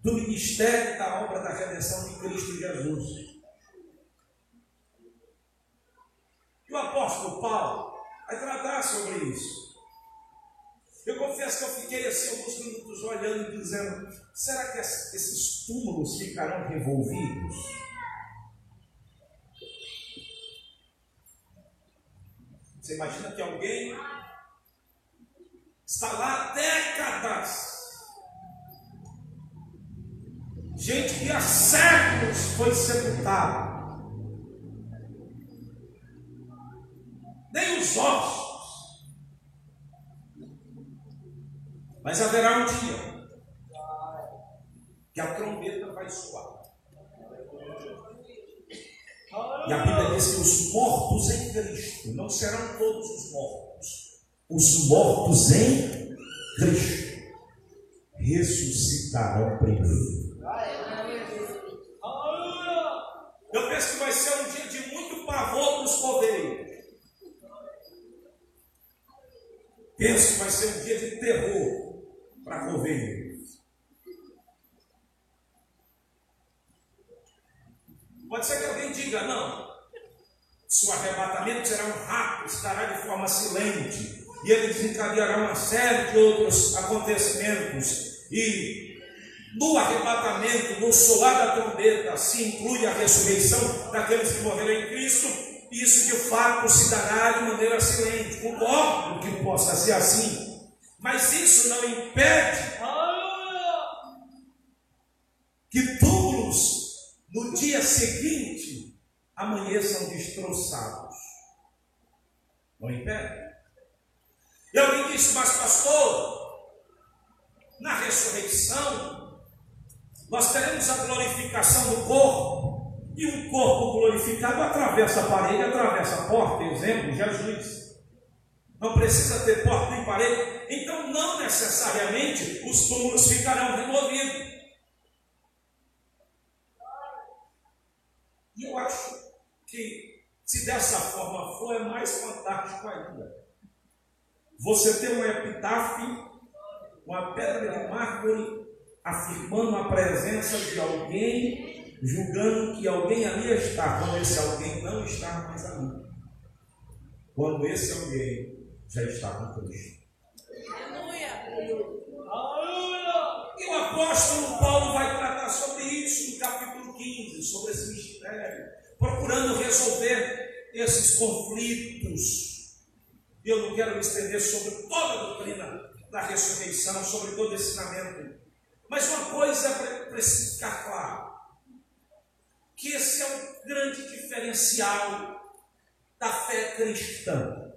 S6: do ministério da obra da redenção de Cristo Jesus. E o apóstolo Paulo vai tratar sobre isso. Eu confesso que eu fiquei assim alguns minutos olhando e dizendo: será que esses túmulos ficarão revolvidos? Você imagina que alguém está lá há décadas. Gente que há séculos foi sepultada. Nem os ossos. Mas haverá um dia que a trombeta vai soar. E a Bíblia diz que os mortos em Cristo não serão todos os mortos. Os mortos em Cristo ressuscitarão primeiro. Eu penso que vai ser um dia de muito pavor para os coveiros. Penso que vai ser um dia de terror para coveiros. Pode ser que diga, não. Se o arrebatamento será um rapto, estará de forma silente, e ele desencadeará uma série de outros acontecimentos, e no arrebatamento, no soar da trombeta, se inclui a ressurreição daqueles que morreram em Cristo, Isso de fato se dará de maneira silente. Concordo que possa ser assim. Mas isso não impede que túmulos no dia seguinte amanheçam destroçados. Não impede. E alguém disse, mas pastor, na ressurreição, nós teremos a glorificação do corpo. E um corpo glorificado atravessa a parede, atravessa a porta. Exemplo, Jesus. Não precisa ter porta nem parede. Então, não necessariamente os túmulos ficarão removidos. E eu acho que, se dessa forma for, é mais fantástico ainda. Você tem um epitáfio, uma pedra de mármore, afirmando a presença de alguém, julgando que alguém ali está, quando esse alguém não está mais ali. Quando esse alguém já está com Cristo. E o apóstolo Paulo vai tratar sobre isso no capítulo 15, sobre esse mistério, procurando resolver esses conflitos eu não quero me estender sobre toda a doutrina da ressurreição, sobre todo o ensinamento. Mas uma coisa precisa ficar claro: que esse é o grande diferencial da fé cristã.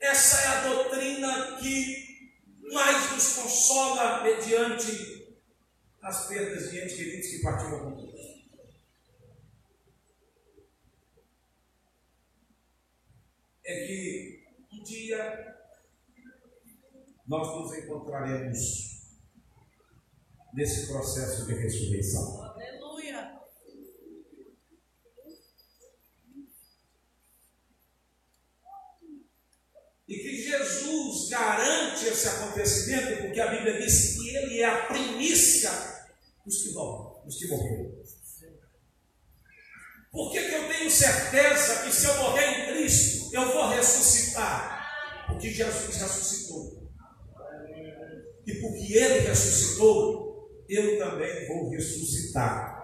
S6: Essa é a doutrina que mais nos consola mediante as perdas de entes queridos que partiram conosco. É que um dia nós nos encontraremos nesse processo de ressurreição.
S4: Aleluia.
S6: E que Jesus garante esse acontecimento, porque a Bíblia diz que Ele é a primícia dos que dormem, dos que morreram. Por que, que eu tenho certeza que se eu morrer em Cristo, eu vou ressuscitar? Porque Jesus ressuscitou. E porque Ele ressuscitou, eu também vou ressuscitar.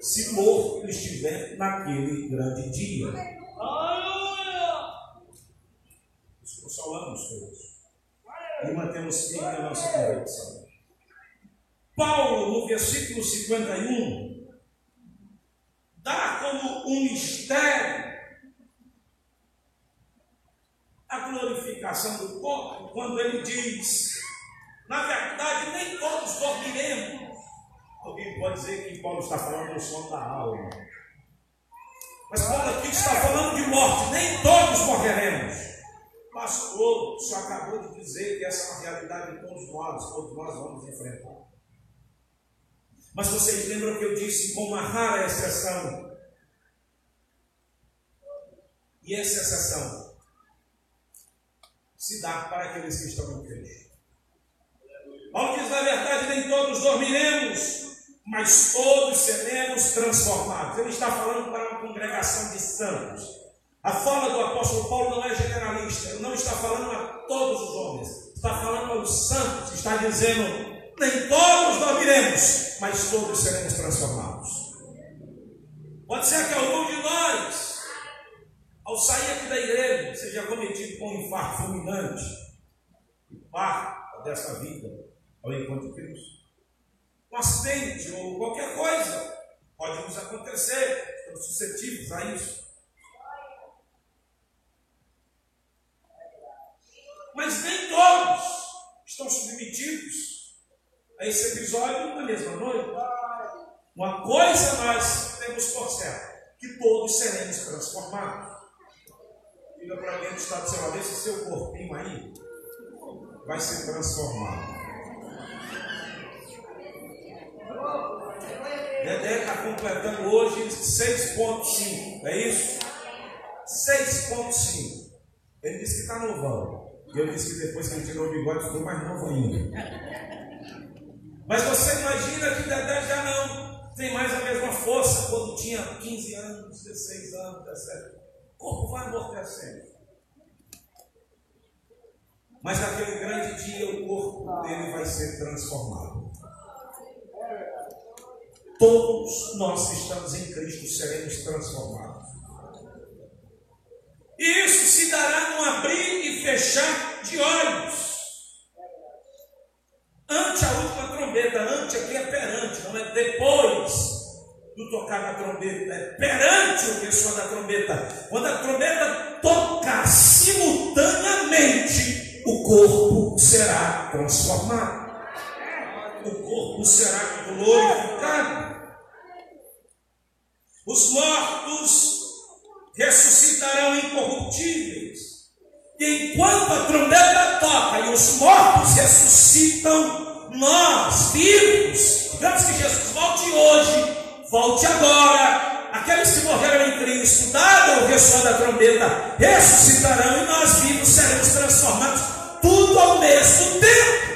S6: Se morto estiver naquele grande dia. Nos consolamos todos. E mantemos firme a nossa convicção. Paulo, no versículo 51, dá como um mistério a glorificação do corpo, quando ele diz: na verdade, nem todos dormiremos. Alguém pode dizer que Paulo está falando do sono da alma. Mas Paulo aqui está falando de morte, nem todos morreremos. Pastor, o senhor acabou de dizer que essa é uma realidade de todos nós, todos nós vamos enfrentar. Mas vocês lembram que eu disse com uma rara exceção? E essa exceção se dá para aqueles que estão em Cristo. Paulo diz: na verdade, nem todos dormiremos, mas todos seremos transformados. Ele está falando para uma congregação de santos. A fala do apóstolo Paulo não é generalista, ele não está falando a todos os homens, está falando aos santos, está dizendo: nem todos dormiremos, mas todos seremos transformados. Pode ser que algum de nós, ao sair aqui da igreja, seja cometido com um infarto fulminante e parta desta vida ao encontro de Cristo. Um acidente ou qualquer coisa pode nos acontecer, estamos suscetíveis a isso. Mas nem todos estão submetidos a esse episódio na mesma noite. Uma coisa nós temos por certo: que todos seremos transformados. Diga para alguém que está do seu lado, esse seu corpinho aí vai ser transformado. Dedé está completando hoje 6,5, é isso? 6,5. Ele disse que está novão. E eu disse que depois que ele tirou o bigode ficou mais novo ainda. Mas você imagina que Dedé já não tem mais a mesma força quando tinha 15 anos, 16 anos, 17. O corpo vai amortecendo. Mas naquele grande dia o corpo dele vai ser transformado. todos nós que estamos em Cristo seremos transformados. E isso se dará num abrir e fechar de olhos. Ante a última trombeta, ante aqui é perante, não é depois do tocar na trombeta, é perante o soa da trombeta. Quando a trombeta tocar simultaneamente, o corpo será transformado. O corpo será glorificado. Os mortos ressuscitarão incorruptíveis. E enquanto a trombeta toca e os mortos ressuscitam, nós, vivos, digamos que Jesus volte hoje, volte agora. Aqueles que morreram em Cristo, dado o ressoar da trombeta, ressuscitarão e nós vivos seremos transformados, tudo ao mesmo tempo.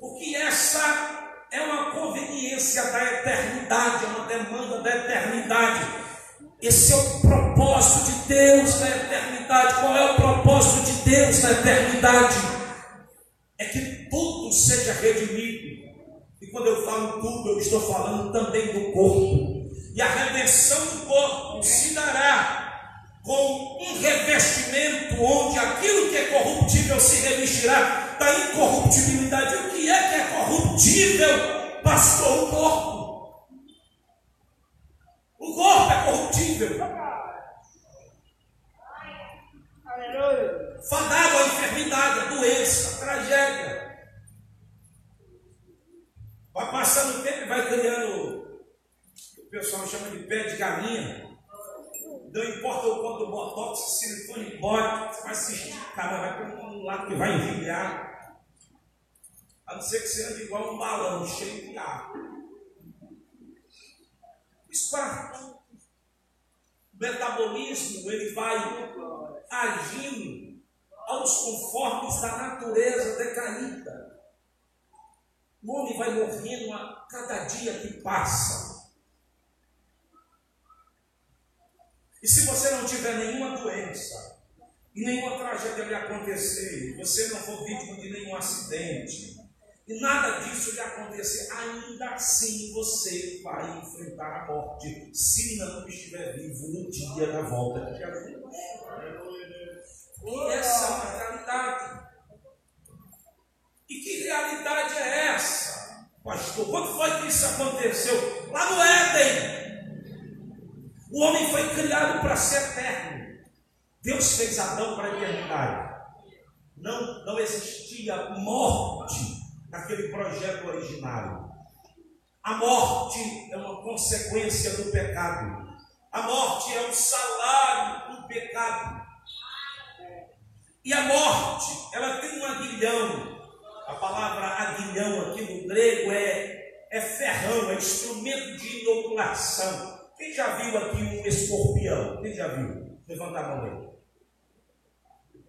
S6: Porque essa é uma conveniência da eternidade, é uma demanda da eternidade. Esse é o propósito de Deus na eternidade. Qual é o propósito de Deus na eternidade? É que tudo seja redimido. E quando eu falo tudo, eu estou falando também do corpo. E a redenção do corpo se dará com um revestimento onde aquilo que é corruptível se revestirá da incorruptibilidade. O que é que é corruptível, pastor? O corpo. O corpo é corruptível. Fadado à enfermidade, à doença, à tragédia. Vai passando o tempo e vai criando, o pessoal chama de pé de galinha. Não importa o quanto botox, silicone embora, você vai se esticar, vai para um lado que vai enviar. A não ser que você ande igual um balão cheio de ar. Isso parte. O metabolismo ele vai agindo aos conformes da natureza decaída. O homem vai morrendo a cada dia que passa. E se você não tiver nenhuma doença, e nenhuma tragédia lhe acontecer, você não for vítima de nenhum acidente, e nada disso lhe acontecer, ainda assim você vai enfrentar a morte, se não estiver vivo no dia da volta de Jesus. E essa é uma realidade. E que realidade é essa, pastor? Quando foi que isso aconteceu? Lá no Éden. O homem foi criado para ser eterno. Deus fez Adão para a eternidade. Não, não existia morte naquele projeto originário. A morte é uma consequência do pecado. A morte é o salário do pecado. E a morte, ela tem um aguilhão. A palavra aguilhão aqui no grego é, é ferrão, é instrumento de inoculação. Quem já viu aqui um escorpião? Quem já viu? Levanta a mão aí.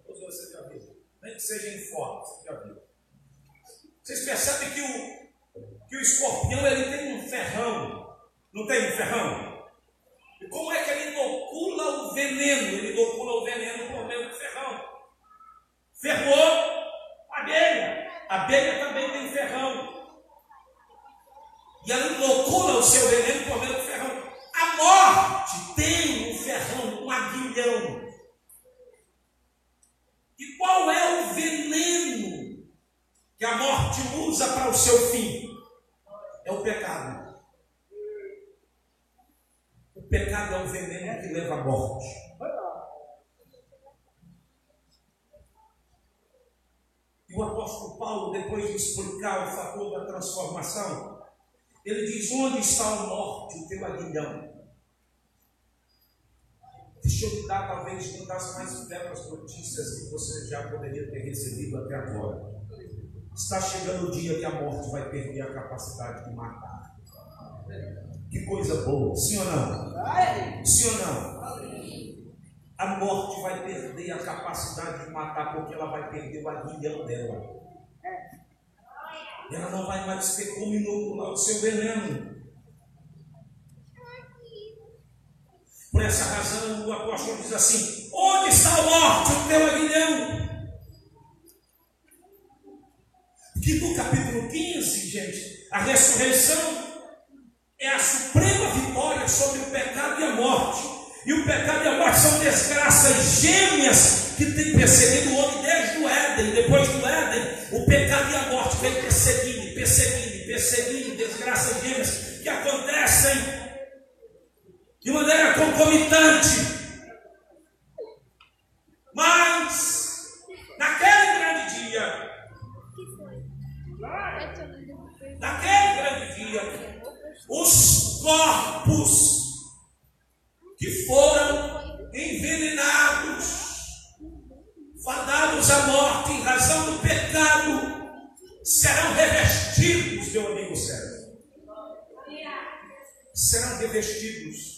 S6: Todos vocês já viram. Nem que seja em foto, você já viu. Vocês percebem que o, que o escorpião ele tem um ferrão. Não tem um ferrão? E como é que ele inocula o veneno? Ele inocula o veneno por meio do ferrão. Ferrou, abelha. A abelha também tem ferrão. E ela inocula o seu veneno por meio do ferrão. A morte tem um ferrão, um aguilhão. E qual é o veneno que a morte usa para o seu fim? É o pecado. O pecado é o veneno que leva à morte. E o apóstolo Paulo, depois de explicar o fator da transformação, ele diz: Onde está a morte, o teu aguilhão? Deixa eu lhe dar talvez uma das mais belas notícias que você já poderia ter recebido até agora. Está chegando o dia que a morte vai perder a capacidade de matar. Que coisa boa, sim ou não? Sim ou não? A morte vai perder a capacidade de matar porque ela vai perder o aguilhão dela. Ela não vai mais ter como inocular o seu veneno. Por essa razão, o apóstolo diz assim: Onde está a morte, o teu aguilhão? Que no capítulo 15, gente, a ressurreição é a suprema vitória sobre o pecado e a morte. E o pecado e a morte são desgraças gêmeas que têm perseguido o homem desde o Éden. Depois do Éden, o pecado e a morte vem perseguindo, perseguindo, perseguindo, desgraças gêmeas que acontecem de maneira concomitante. Mas, naquele grande dia, naquele grande dia, os corpos que foram envenenados, fadados à morte em razão do pecado, serão revestidos, meu amigo Sérgio. Serão revestidos.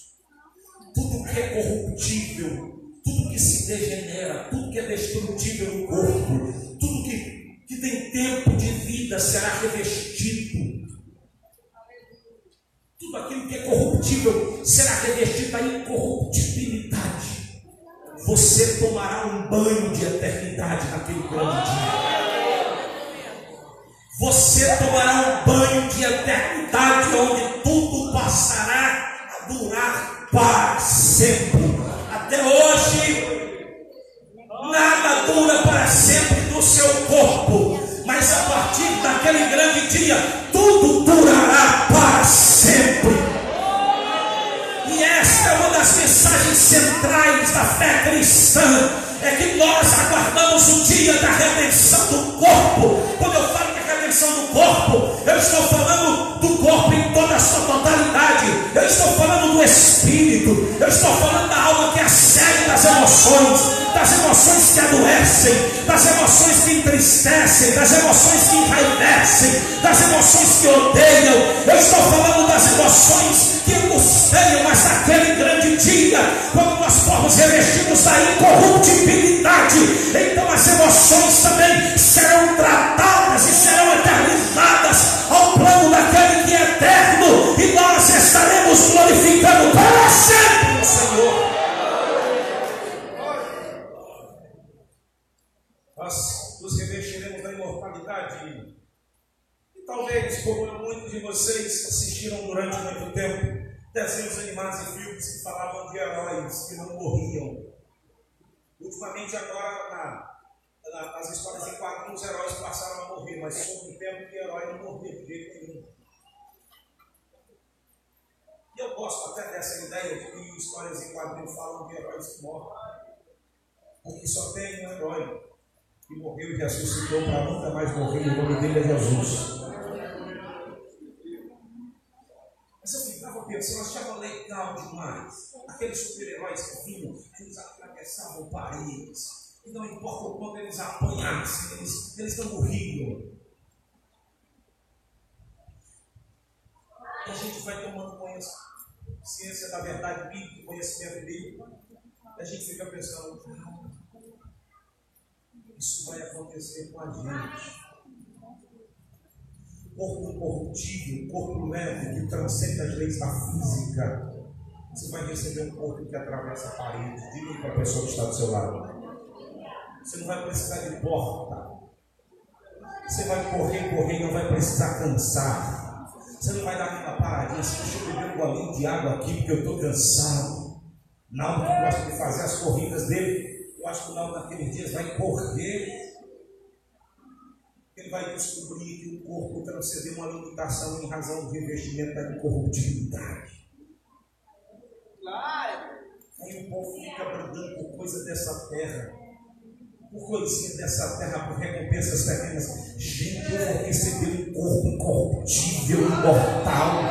S6: Tudo que é corruptível, tudo que se degenera, tudo que é destrutível no corpo, tudo que, que tem tempo de vida será revestido. Tudo aquilo que é corruptível será revestido da incorruptibilidade. Você tomará um banho de eternidade naquele grande dia. Você tomará um banho de eternidade onde tudo passará a durar para sempre. Até hoje, nada dura para sempre no seu corpo, mas a partir daquele grande dia, tudo durará para sempre. E esta é uma das mensagens centrais da fé cristã. É que nós aguardamos o dia da redenção do corpo. Quando eu falo de redenção do corpo, eu estou falando do corpo em toda a sua totalidade. Eu estou falando do espírito. Eu estou falando da alma que é sede das emoções, das emoções que adoecem, das emoções que entristecem, das emoções que enraivecem, das emoções que odeiam. Eu estou falando das emoções que angusteiam, mas naquele grande dia, quando nós formos revestidos da incorruptibilidade, então as emoções também serão tratadas e serão eternizadas ao plano daquele que é eterno, e nós estaremos glorificando para sempre o Senhor. Nós nos revestiremos da imortalidade. E talvez, como muitos de vocês assistiram durante muito tempo, desenhos animados e filmes que falavam de heróis que não morriam. Ultimamente, agora, na, na, nas histórias em quadrinhos, os heróis passaram a morrer, mas houve um tempo que herói não morria de jeito nenhum. E eu gosto até dessa ideia de que histórias em quadrinhos falam de heróis que morrem. Porque só tem um herói que morreu e ressuscitou para nunca mais morrer, e o nome dele é Jesus. Mas eu ficava pensando, eu achava legal demais. Aqueles super-heróis que vinham, que eles atravessavam paredes. E não importa o quanto eles apanhassem, eles, eles não morriam. E a gente vai tomando consciência da verdade bíblica, conhecimento bíblico. E a gente fica pensando, isso vai acontecer com a gente. Corpo incorruptível, corpo leve, que transcende as leis da física. Você vai receber um corpo que atravessa a parede. Diga para a pessoa que está do seu lado. Você não vai precisar de porta. Você vai correr, correr, não vai precisar cansar. Você não vai dar aquela paradinha assim, deixa eu beber um golinho de água aqui, porque eu estou cansado. Naldo que gosta de fazer as corridas dele, eu acho que o Naldo naqueles dias vai correr. Ele vai descobrir que o corpo transcendeu uma limitação em razão do revestimento da incorruptibilidade. Aí o povo fica brigando por coisa dessa terra, por coisinha dessa terra, por recompensas terrenas. Gente, eu vou receber um corpo incorruptível, imortal.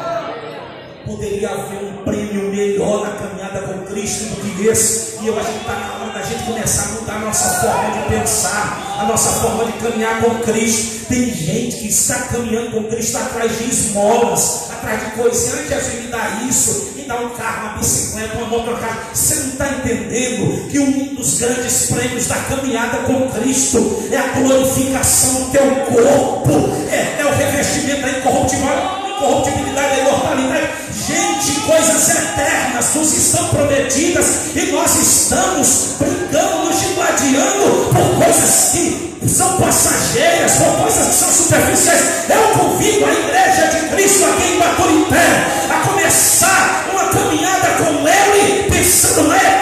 S6: Poderia haver um prêmio melhor na caminhada com Cristo do que esse. E eu acho que está na gente começar a mudar a nossa forma de pensar, a nossa forma de caminhar com Cristo. Tem gente que está caminhando com Cristo atrás de esmolas, atrás de coisas. Antes gente me dá isso, me dá um carro, uma bicicleta, uma motocicleta. Você não está entendendo que um dos grandes prêmios da caminhada com Cristo é a glorificação do teu corpo, é, é o revestimento da incorruptibilidade incorruptibilidade, da imortalidade. Gente, coisas eternas nos estão prometidas e nós estamos brincando, nos gladiando por coisas que são passageiras, são coisas que são superficiais. Eu convido a igreja de Cristo aqui em Baturité a começar uma caminhada com Ele, pensando na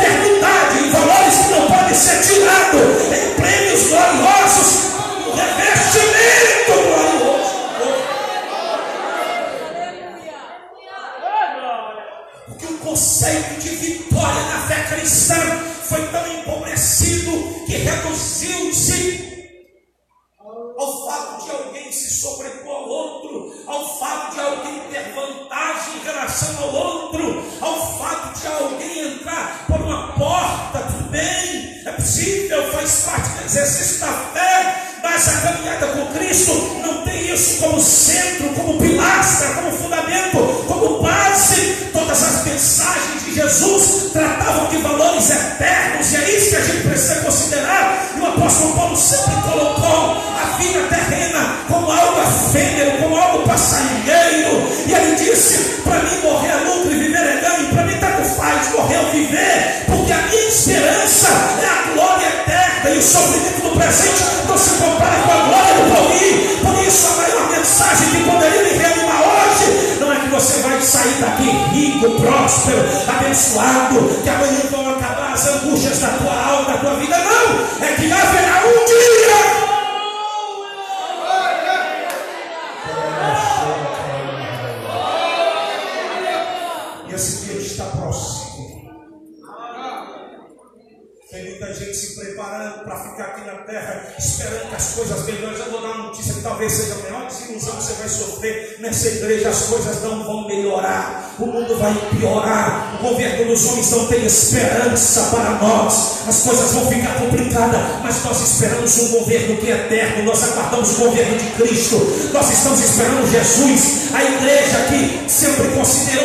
S6: Cristo. Nós estamos esperando Jesus. A igreja que sempre considerou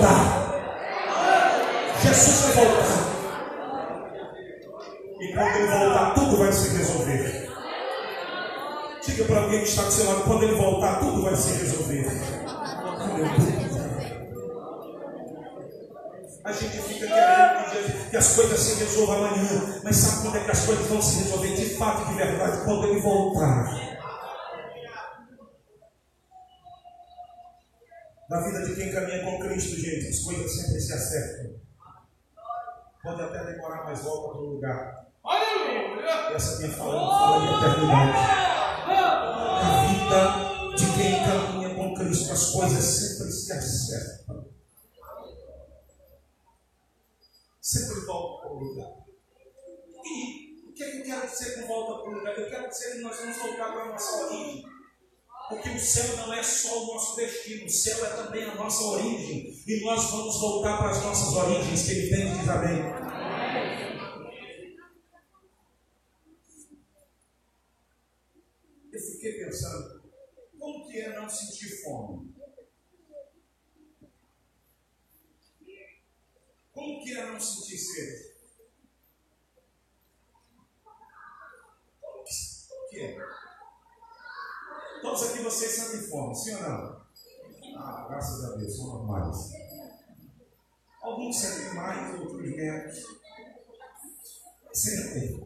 S6: voltar. Jesus vai voltar. E quando ele voltar, tudo vai se resolver. Diga para alguém que está do seu lado, quando ele voltar, tudo vai se resolver. A gente fica querendo que, as coisas se resolvam amanhã, mas sabe quando é que as coisas vão se resolver de fato, de verdade? Quando ele voltar. Na vida de quem caminha com Cristo, gente, as coisas sempre se acertam. Pode até demorar, mas volta para o lugar. Essa minha fala fala de eternidade. Na vida de quem caminha com Cristo, as coisas sempre se acertam. Sempre volta para o lugar. E o que eu quero dizer com volta para o lugar? Eu quero dizer que nós vamos voltar para a nossa origem. Porque o céu não é só o nosso destino, o céu é também a nossa origem. E nós vamos voltar para as nossas origens, que ele tem diz amém. Eu fiquei pensando, como que é não sentir fome? Como que é não sentir sede? Como que é? Todos aqui vocês sentem fome, sim ou não? Ah, graças a Deus, são normais. Alguns sentem mais, outros menos. Sentem.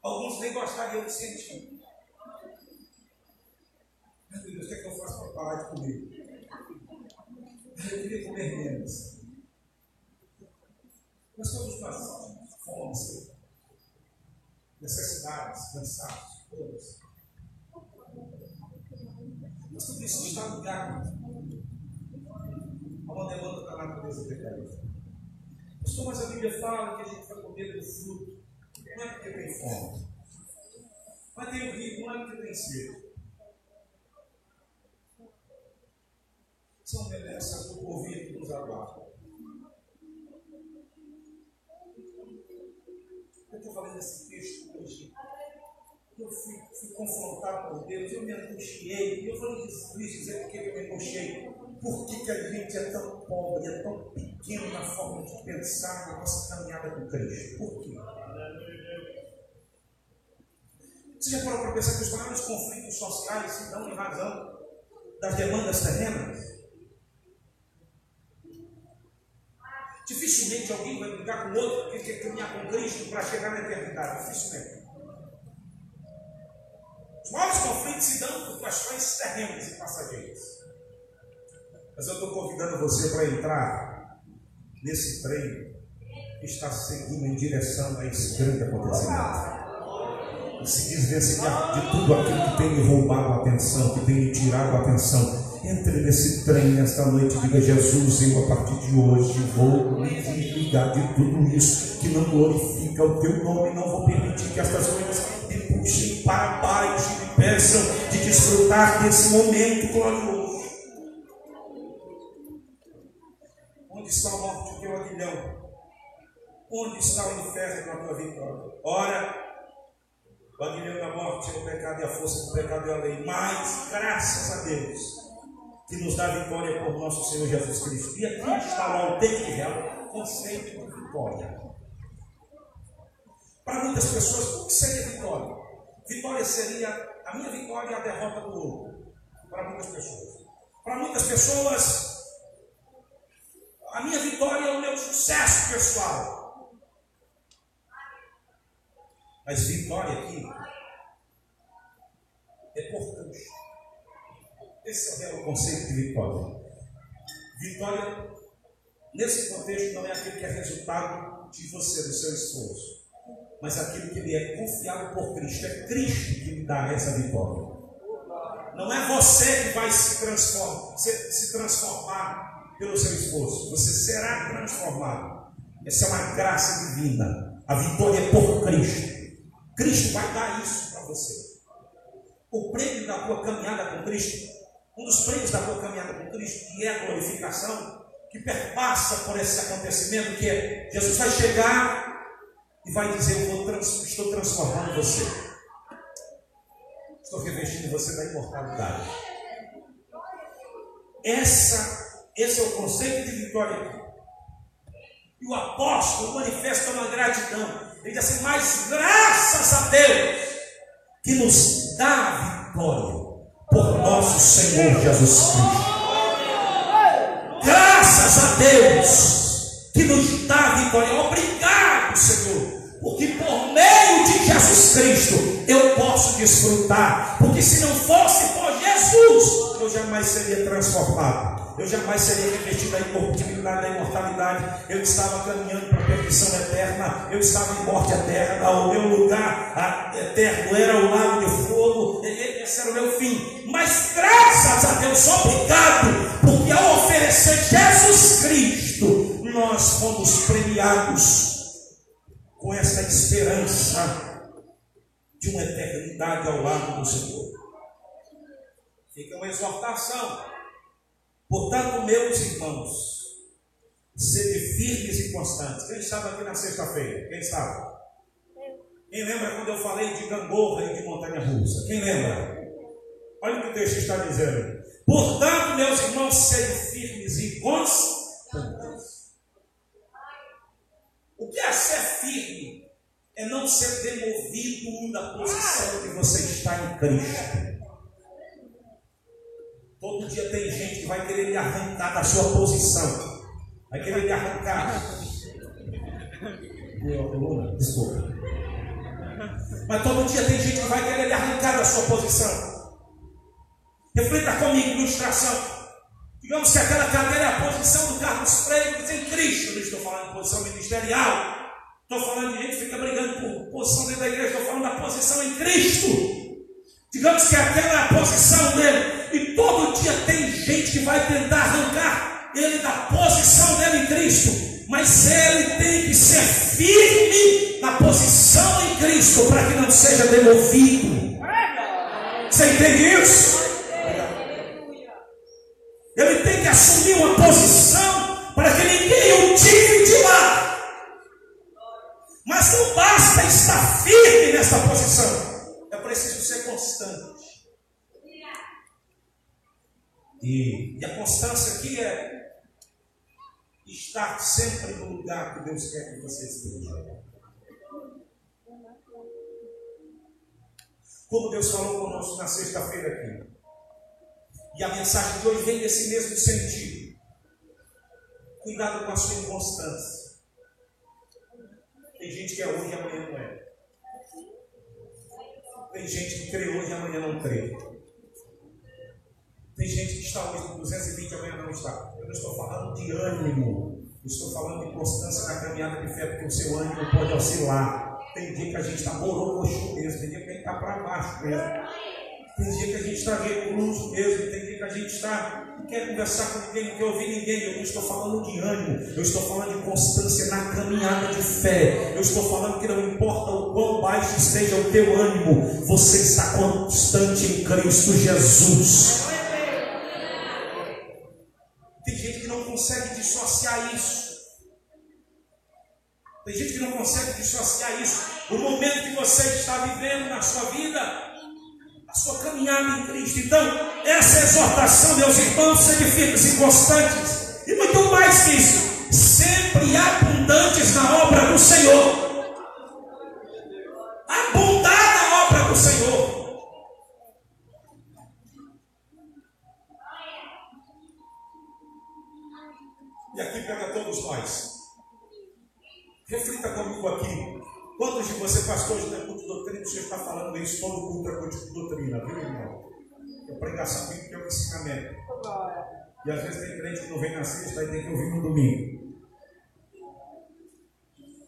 S6: Alguns nem gostariam de sentir. Meu Deus, o que é que eu faço para parar de comer? Eu queria comer menos. Nós todos passamos fome, necessidades, cansaços, todos. Mas tudo isso está ligado a uma demanda da natureza pecadora. Pastor, mas a Bíblia fala que a gente vai comer do fruto. Não é porque tem fome. Mas tem o rio, não é porque tem sede. São remessas do porvir que nos aguarda. Eu estou falando esse texto eu fui, fui confrontado por Deus, eu me angustiei. Eu vou lhes dizer por que eu me angustiei. Por que, que a gente é tão pobre, é tão pequeno na forma de pensar na nossa caminhada com Cristo? Por quê? Você já parou para pensar que os maiores conflitos sociais se dão em razão das demandas terrenas? Dificilmente alguém vai brigar com outro porque quer caminhar com Cristo para chegar na eternidade. Dificilmente. Maiores conflitos se dão por questões terrenas e passageiras. Mas eu estou convidando você para entrar nesse trem que está seguindo em direção a esse grande acontecimento. E se desvencilhar de tudo aquilo que tem lhe roubado a atenção, que tem lhe tirado a atenção. Entre nesse trem nesta noite e diga: Jesus, eu a partir de hoje vou me desligar de tudo isso que não glorifica o teu nome. Não vou permitir que estas coisas me puxem para peçam de desfrutar desse momento glorioso. Onde está a morte do teu aguilhão? Onde está o inferno na tua vitória? Ora, o aguilhão da morte é o pecado e a força do pecado é a lei. Mas, graças a Deus, que nos dá vitória por nosso Senhor Jesus Cristo. E aqui está o autêntico real conceito de vitória. Para muitas pessoas, o que seria vitória? Vitória seria a minha vitória e a derrota do outro. Para muitas pessoas. Para muitas pessoas, a minha vitória é o meu sucesso pessoal. Mas vitória aqui é por Cristo. Esse é o conceito de vitória. Vitória, nesse contexto, não é aquilo que é resultado de você, do seu esforço, mas aquilo que lhe é confiado por Cristo. É Cristo que lhe dá essa vitória. Não é você que vai se transformar, se, se transformar pelo seu esforço. Você será transformado. Essa é uma graça divina. A vitória é por Cristo. Cristo vai dar isso para você. O prêmio da tua caminhada com Cristo, um dos prêmios da tua caminhada com Cristo, que é a glorificação, que perpassa por esse acontecimento, que é Jesus vai chegar e vai dizer: Eu trans, estou transformando você. Estou revestindo você da imortalidade. Essa, esse é o conceito de vitória. E o apóstolo manifesta uma gratidão. Ele diz assim: Mas graças a Deus que nos dá vitória por nosso Senhor Jesus Cristo. Graças a Deus que nos dá vitória. Obrigado, Senhor. Porque por meio de Jesus Cristo eu posso desfrutar. Porque se não fosse por Jesus, eu jamais seria transformado. Eu jamais seria revestido da incorruptibilidade, da imortalidade. Eu estava caminhando para a perdição eterna. Eu estava em morte eterna. O meu lugar eterno era o lago de fogo. Esse era o meu fim. Mas graças a Deus, obrigado, porque ao oferecer Jesus Cristo, nós fomos premiados com essa esperança de uma eternidade ao lado do Senhor. Fica uma exortação. Portanto, meus irmãos, sede firmes e constantes. Quem estava aqui na sexta-feira? Quem estava? Quem lembra quando eu falei de gangorra e de montanha russa? Quem lembra? Olha o que o texto está dizendo. Portanto, meus irmãos, sede firmes e constantes. O que é ser firme? É não ser demovido da posição que você está em Cristo. Todo dia tem gente que vai querer lhe arrancar da sua posição. Vai querer lhe arrancar. Desculpa. Mas todo dia tem gente que vai querer lhe arrancar da sua posição. Reflita comigo, ilustração. Digamos que aquela cadeira é a posição do Carlos Freire em Cristo. Não estou falando de posição ministerial. Estou falando de gente que fica brigando por posição dentro da igreja. Estou falando da posição em Cristo. Digamos que aquela é a posição dele. E todo dia tem gente que vai tentar arrancar ele da posição dele em Cristo. Mas ele tem que ser firme na posição em Cristo para que não seja demovido. Você entende isso? Ele tem que assumir uma posição para que ninguém o tire de lá. Mas não basta estar firme nessa posição. É preciso ser constante. E, e a constância aqui é estar sempre no lugar que Deus quer que você esteja. Como Deus falou conosco na sexta-feira aqui. E a mensagem de hoje vem desse mesmo sentido. Cuidado com a sua inconstância. Tem gente que é hoje e amanhã não é. Tem gente que crê hoje e amanhã não crê. Tem gente que está hoje com 220 e amanhã não está. Eu não estou falando de ânimo. Eu estou falando de constância na caminhada de fé, porque o seu ânimo pode oscilar. Tem dia que a gente está morocochô mesmo, tem dia que a gente está para baixo mesmo. Tem dia que a gente está recluso mesmo, tem dia que a gente está, não quer conversar com ninguém, não quer ouvir ninguém. Eu não estou falando de ânimo, eu estou falando de constância na caminhada de fé. Eu estou falando que não importa o quão baixo esteja o teu ânimo, você está constante em Cristo Jesus. Tem gente que não consegue dissociar isso. Tem gente que não consegue dissociar isso. O momento que você está vivendo na sua vida a sua caminhada em Cristo. Então, essa exortação, meus irmãos, sejam firmes e constantes. E muito mais que isso, sempre abundantes na obra do Senhor. A pregação que ter um ensinamento. E às vezes tem crente que não vem na sexta e tem que ouvir no domingo.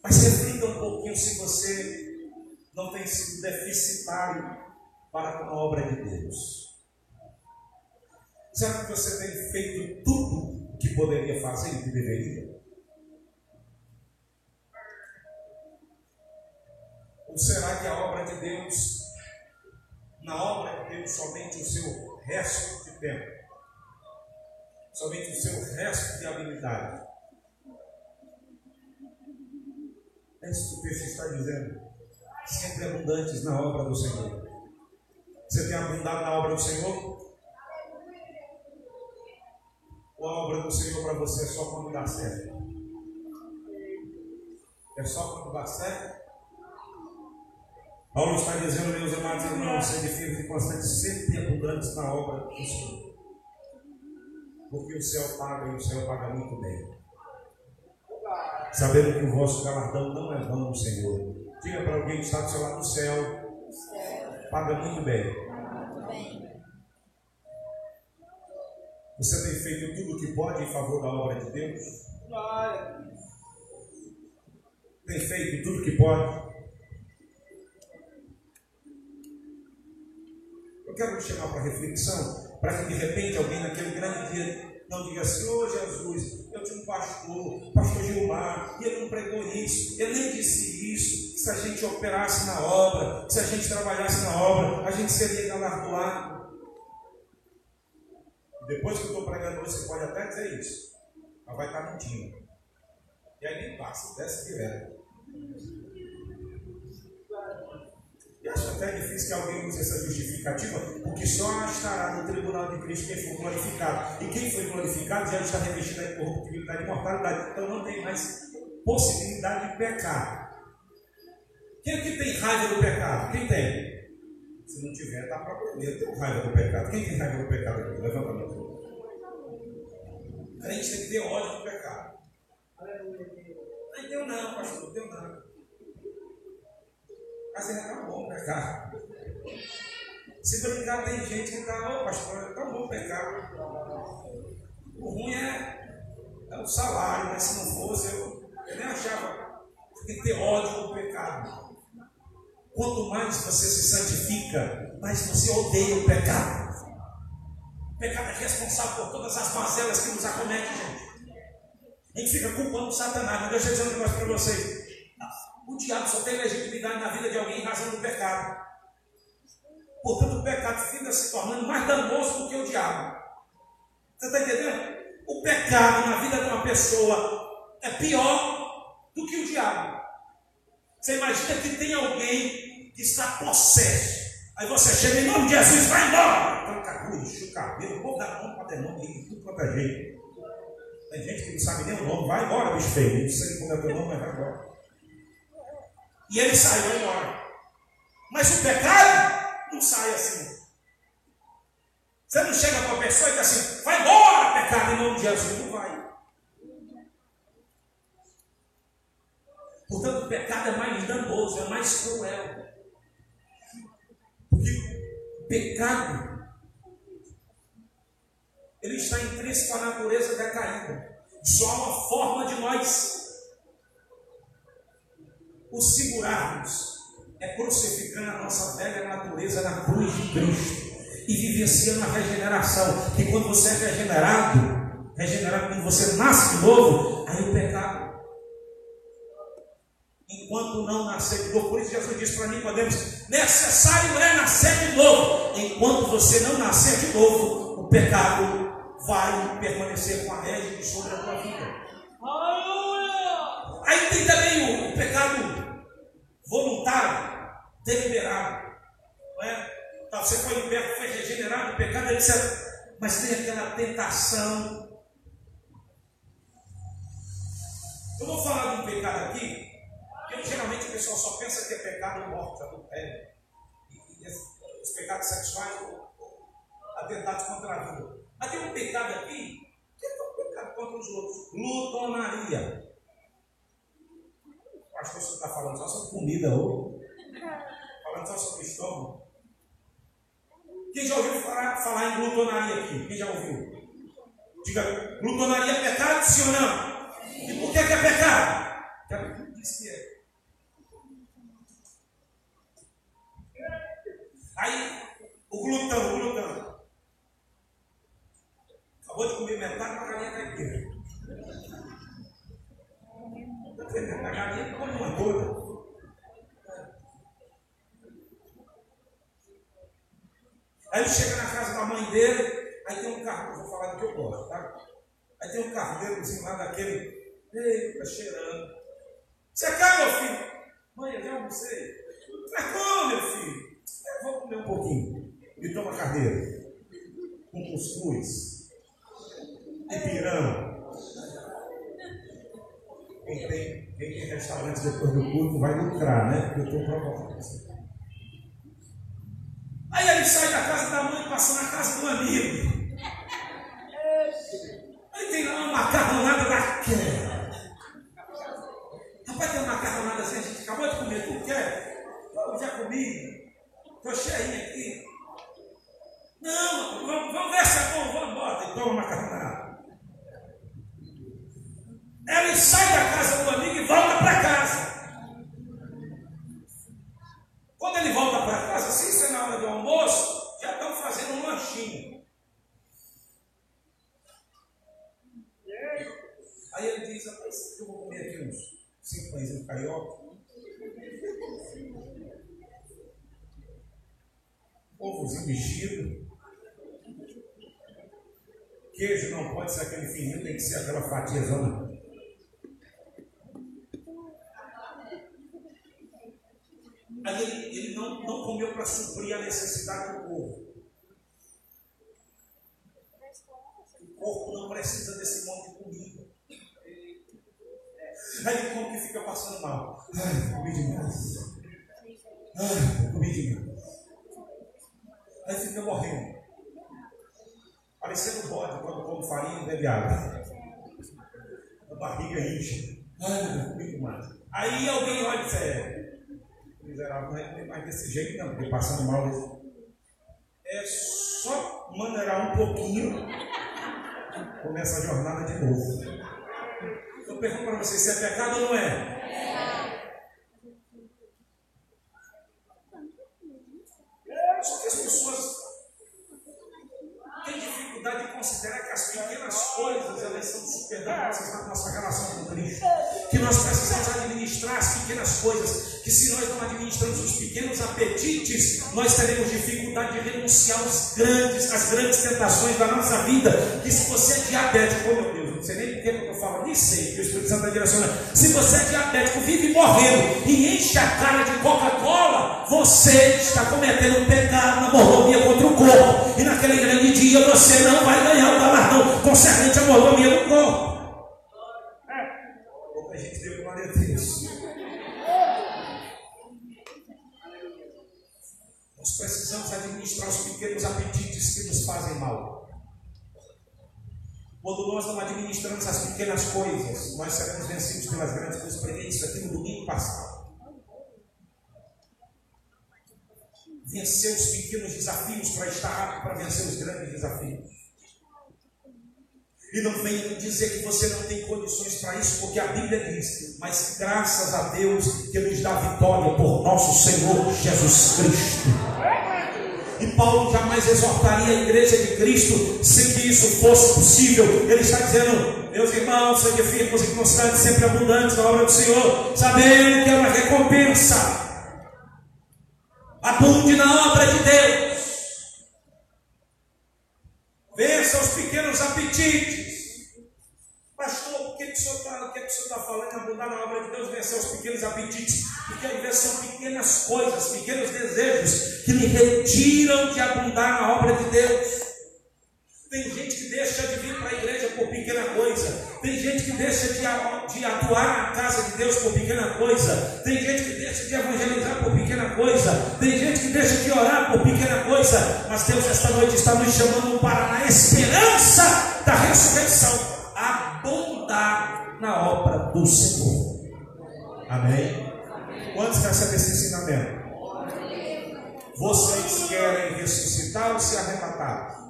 S6: Mas reflita um pouquinho se você não tem sido deficitário para com a obra de Deus. Será que você tem feito tudo o que poderia fazer e que deveria? Ou será que a obra de Deus, na obra de Deus, somente o seu resto de tempo, somente o seu resto de habilidade? É isso que o texto está dizendo. Sempre abundantes na obra do Senhor. Você tem abundado na obra do Senhor? Ou a obra do Senhor para você é só quando dá certo? É só quando dá certo? Paulo está dizendo, meus amados irmãos, sede firmes e constantes, sempre abundantes na obra do Senhor. Porque o céu paga e o céu paga muito bem. Sabendo que o vosso galardão não é vão, Senhor. Diga para alguém que está do seu lado do céu, paga muito bem. Você tem feito tudo o que pode em favor da obra de Deus? Tem feito tudo o que pode? Eu quero te chamar para reflexão, para que de repente alguém naquele grande dia não diga assim, ô oh, Jesus, eu tinha um pastor, pastor Gilmar, e ele não pregou isso, ele nem disse isso, se a gente operasse na obra, se a gente trabalhasse na obra, a gente seria galardoado. Depois que eu estou pregando você pode até dizer isso, mas vai estar mentindo. E aí nem passa, desce direto. E acho até difícil que alguém use essa justificativa, porque só estará no tribunal de Cristo quem for glorificado. E quem foi glorificado já está revestido de corruptibilidade e mortalidade. Então não tem mais possibilidade de pecar. Quem aqui tem raiva do pecado? Quem tem? Se não tiver, dá para aprender. Tenho raiva do pecado. Quem tem raiva do pecado aqui? Levanta a mão. A gente tem que ter ódio do pecado. Não deu não, pastor, não deu não. Mas ainda tá bom pecar. Se brincar, tem gente que está, ô pastor, é tão bom pecar. O ruim é, é o salário, mas se não fosse, eu, eu nem achava. Tem que ter ódio do pecado. Quanto mais você se santifica, mais você odeia o pecado. O pecado é responsável por todas as mazelas que nos acometem, gente. A gente fica culpando o Satanás. Deixa eu dizer um negócio para vocês. O diabo só tem legitimidade na vida de alguém em razão do pecado. Portanto, o pecado fica se tornando mais danoso do que o diabo. Você está entendendo? O pecado na vida de uma pessoa é pior do que o diabo. Você imagina que tem alguém que está possesso. Aí você chega em nome de Jesus, vai embora. Tranca a rua, enche o cabelo, o povo dá nome para demônio, de tudo quanto é jeito. Tem gente que não sabe nem o nome, vai embora, bicho feio. Não sei como é teu nome, mas vai embora. E ele saiu, embora. Mas o pecado não sai assim. Você não chega para a pessoa e diz assim, vai embora, pecado, em nome de Jesus. Não vai. Portanto, o pecado é mais danoso, é mais cruel. Porque o pecado, ele está intrínseco à natureza decaída. Só uma forma de nós o segurarmos é crucificando a nossa velha natureza na cruz de Cristo e vivenciando a regeneração. Que quando você é regenerado, regenerado quando você nasce de novo, aí o pecado enquanto não nascer de novo. Por isso Jesus disse para Nicodemos: necessário é nascer de novo. Enquanto você não nascer de novo, o pecado vai permanecer com a régide sobre a tua vida. Aí tem também o pecado voluntário, deliberado. Não é? Então, você foi liberto, foi regenerado, o pecado, etc. Mas tem aquela tentação. Eu vou falar de um pecado aqui porque geralmente o pessoal só pensa que é pecado morte, adultério. E, e os pecados sexuais ou, atentados contra a vida. Mas tem um pecado aqui que é um pecado contra os outros. Lutonaria. Que você está falando só sobre comida ou falando só sobre estômago. Quem já ouviu falar, falar em glutonaria aqui? Quem já ouviu? Diga, glutonaria é pecado, sim ou não? E por que, que é pecado? Porque diz que é. Aí, o glutão, o glutão. Acabou de comer metade da galinha caipira. A galinha come uma toda. Aí ele chega na casa da mãe dele, aí tem um carro, vou falar do que eu gosto, tá? Aí tem um carneirozinho lá daquele, eita, cheirando. Você quer, meu filho? Mãe, eu já almocei. Mas como, meu filho? vamos comer um pouquinho. E toma carneiro. Com cuscuz. Pirão. Quem tem, quem tem restaurante depois do culto vai lucrar, né? Porque eu estou provocando. Aí ele sai da casa da mãe e passa na casa do amigo. Aí tem lá uma macarronada daquela. Rapaz, tem uma macarronada assim, a gente acabou de comer, tu quer? Eu já comi. Estou cheinho aqui. Não, vamos, vamos ver se é bom, vamos embora. E toma macarronada. Ela sai da casa do amigo e volta para casa. Quando ele volta para casa, se isso é na hora do almoço, já estão fazendo um lanchinho. Aí ele diz, rapaz, eu vou comer aqui uns cinco de carioca. ovozinho mexido. Queijo não pode ser aquele fininho, tem que ser aquela fatiazona. Aí ele, ele não, não comeu para suprir a necessidade do corpo. O corpo não precisa desse monte de comida. Aí ele come que fica passando mal. Ai, comi demais. Ai, comi demais aí fica morrendo. Parecendo bode quando come farinha e bebe água. A barriga incha. Ai, comigo mais. Aí alguém olha e diz, é, miserável, não é mais desse jeito não, porque passando mal. É só maneirar um pouquinho, começa a jornada de novo. Eu pergunto para vocês se é pecado ou não é? Só que as pessoas têm dificuldade de considerar que as pequenas coisas, elas são superdosas na nossa relação com Cristo. Que nós precisamos administrar as pequenas coisas. Que se nós não administramos os pequenos apetites, nós teremos dificuldade de renunciar aos grandes, às grandes tentações da nossa vida. Que se você é diabético, oh meu Deus, não sei nem por que eu falando, nem sei, que o Espírito Santo está direcionando. Se você é diabético, vive morrendo e enche a cara de Coca-Cola, você está cometendo um pecado na mordomia contra o corpo. E naquele grande dia você não vai ganhar o galardão concernente à mordomia do corpo. Pouca gente deu glória a Deus. Nós precisamos administrar os pequenos apetites que nos fazem mal. Quando nós não administramos as pequenas coisas, nós seremos vencidos pelas grandes coisas. Preguei isso aqui no domingo passado. Vencer os pequenos desafios para estar apto para vencer os grandes desafios. E não venha dizer que você não tem condições para isso, porque a Bíblia diz, mas graças a Deus que nos dá vitória por nosso Senhor Jesus Cristo. E Paulo jamais exortaria a igreja de Cristo sem que isso fosse possível. Ele está dizendo, meus irmãos, sejam firmes e constantes, sempre abundantes na obra do Senhor, sabendo que é uma recompensa. Abunde na obra de Deus. Vença os pequenos apetites. Pastor, o que, que o senhor está tá falando? Abundar na obra de Deus, vencer os pequenos apetites. Porque às vezes são pequenas coisas, pequenos desejos que me retiram de abundar na obra de Deus. Tem gente que deixa de vir para a igreja por pequena coisa. Tem gente que deixa de, de, atuar na casa de Deus por pequena coisa. Tem gente que deixa de evangelizar por pequena coisa. Tem gente que deixa de orar por pequena coisa. Mas Deus esta noite está nos chamando para na esperança da ressurreição. Abundar na obra do Senhor. Amém? Quantos recebem esse ensinamento? Vocês querem ressuscitar ou ser arrebatados?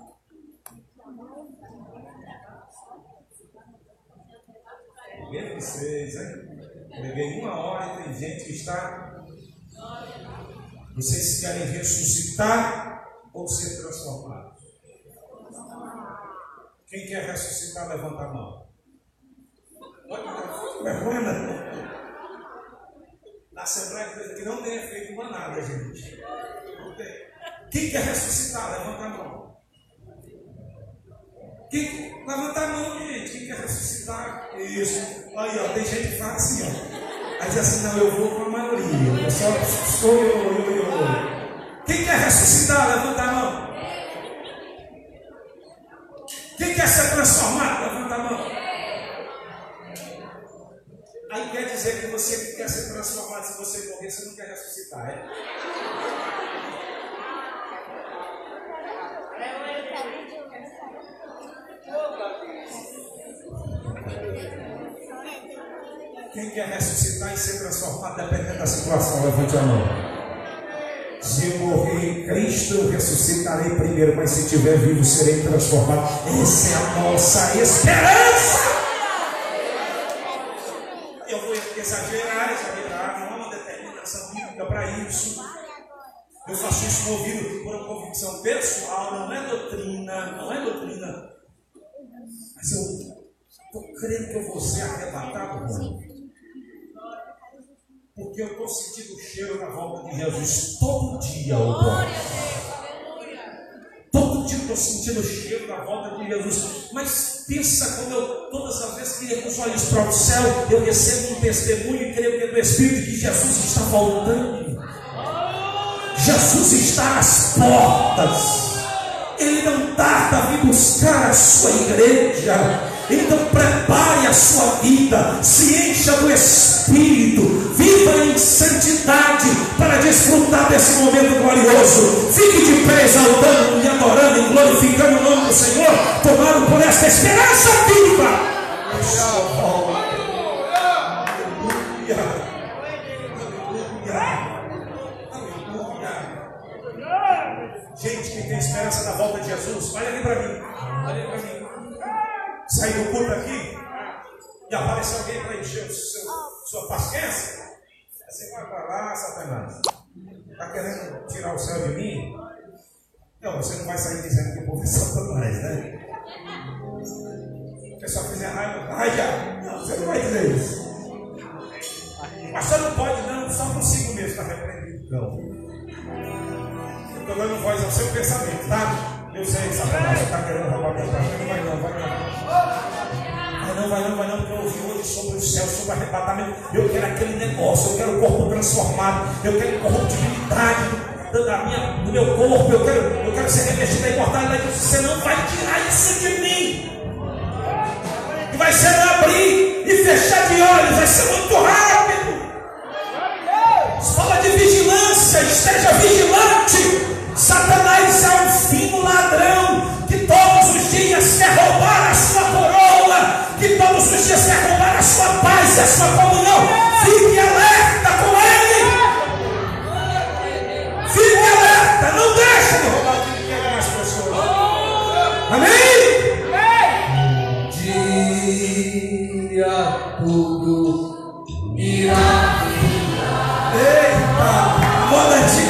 S6: Peguei vocês, hein? Peguei uma hora e tem gente que está. Vocês querem ressuscitar ou ser transformados? Quem quer ressuscitar, levanta a mão. Pode Na Assembleia que não tenha feito uma nada, gente. Não tem. Quem quer ressuscitar, levanta a mão. Quem, levanta a mão, gente. Quem quer ressuscitar? Isso. Aí, ó, tem gente que fala assim, ó. Aí diz assim, não, eu vou com a maioria. Eu só sou eu, eu, eu, eu. Quem quer ressuscitar? Levanta a mão. Quem quer ser transformado? Levanta a mão. Aí quer dizer que você quer ser transformado, se você morrer, você não quer ressuscitar, é? Quem quer ressuscitar e ser transformado, dependendo da situação, levante a mão. Se eu morrer em Cristo, eu ressuscitarei primeiro, mas se estiver vivo, serei transformado. Essa é a nossa esperança. Ser arrebatado. Porque eu estou sentindo o cheiro da volta de Jesus todo dia, ô. Todo dia eu estou sentindo o cheiro da volta de Jesus. Mas pensa como eu, todas as vezes que com os olhos para o céu, eu recebo um testemunho e creio que é do Espírito que Jesus está voltando. Jesus está às portas. Ele não tarda a vir buscar a sua igreja. Então prepare a sua vida, se encha do Espírito, viva em santidade para desfrutar desse momento glorioso. Fique de pé exaltando e adorando e glorificando o nome do Senhor, tomado por esta esperança viva. Gente que tem esperança da volta de Jesus, olha aqui para mim. Olha para mim. Sair do culto aqui e aparecer alguém para encher o seu, sua paciência. Você vai para lá, Satanás. Está querendo tirar o céu de mim? Não, você não vai sair dizendo que o povo é Satanás, né? pessoa fizer raiva, ai já. Não, você não vai dizer isso. Pastor não pode, não, só consigo mesmo, está repreendido. Não. Estou dando voz ao seu pensamento, tá? Eu sei, Satanás, você está querendo roubar paz. Não vai não, vai não. Vai não, vai não, vai não, porque eu ouvi hoje sobre o céu, sobre arrebatamento. Eu quero aquele negócio, eu quero o corpo transformado, eu quero corruptibilidade da minha, do meu corpo, eu quero, eu quero ser revestido da imortalidade. Você não vai tirar isso de mim. E vai ser abrir e fechar de olhos, vai ser muito rápido. Fala de vigilância, esteja vigilante. Satanás é um fino ladrão que todos os dias quer roubar a sua coroa, que todos os dias quer roubar a sua paz e a sua comunhão. Fique alerta com ele. Fique alerta, não deixe de roubar o que quer mais pessoas. Amém?
S5: Dia tudo irá.
S6: Eita, moda antiga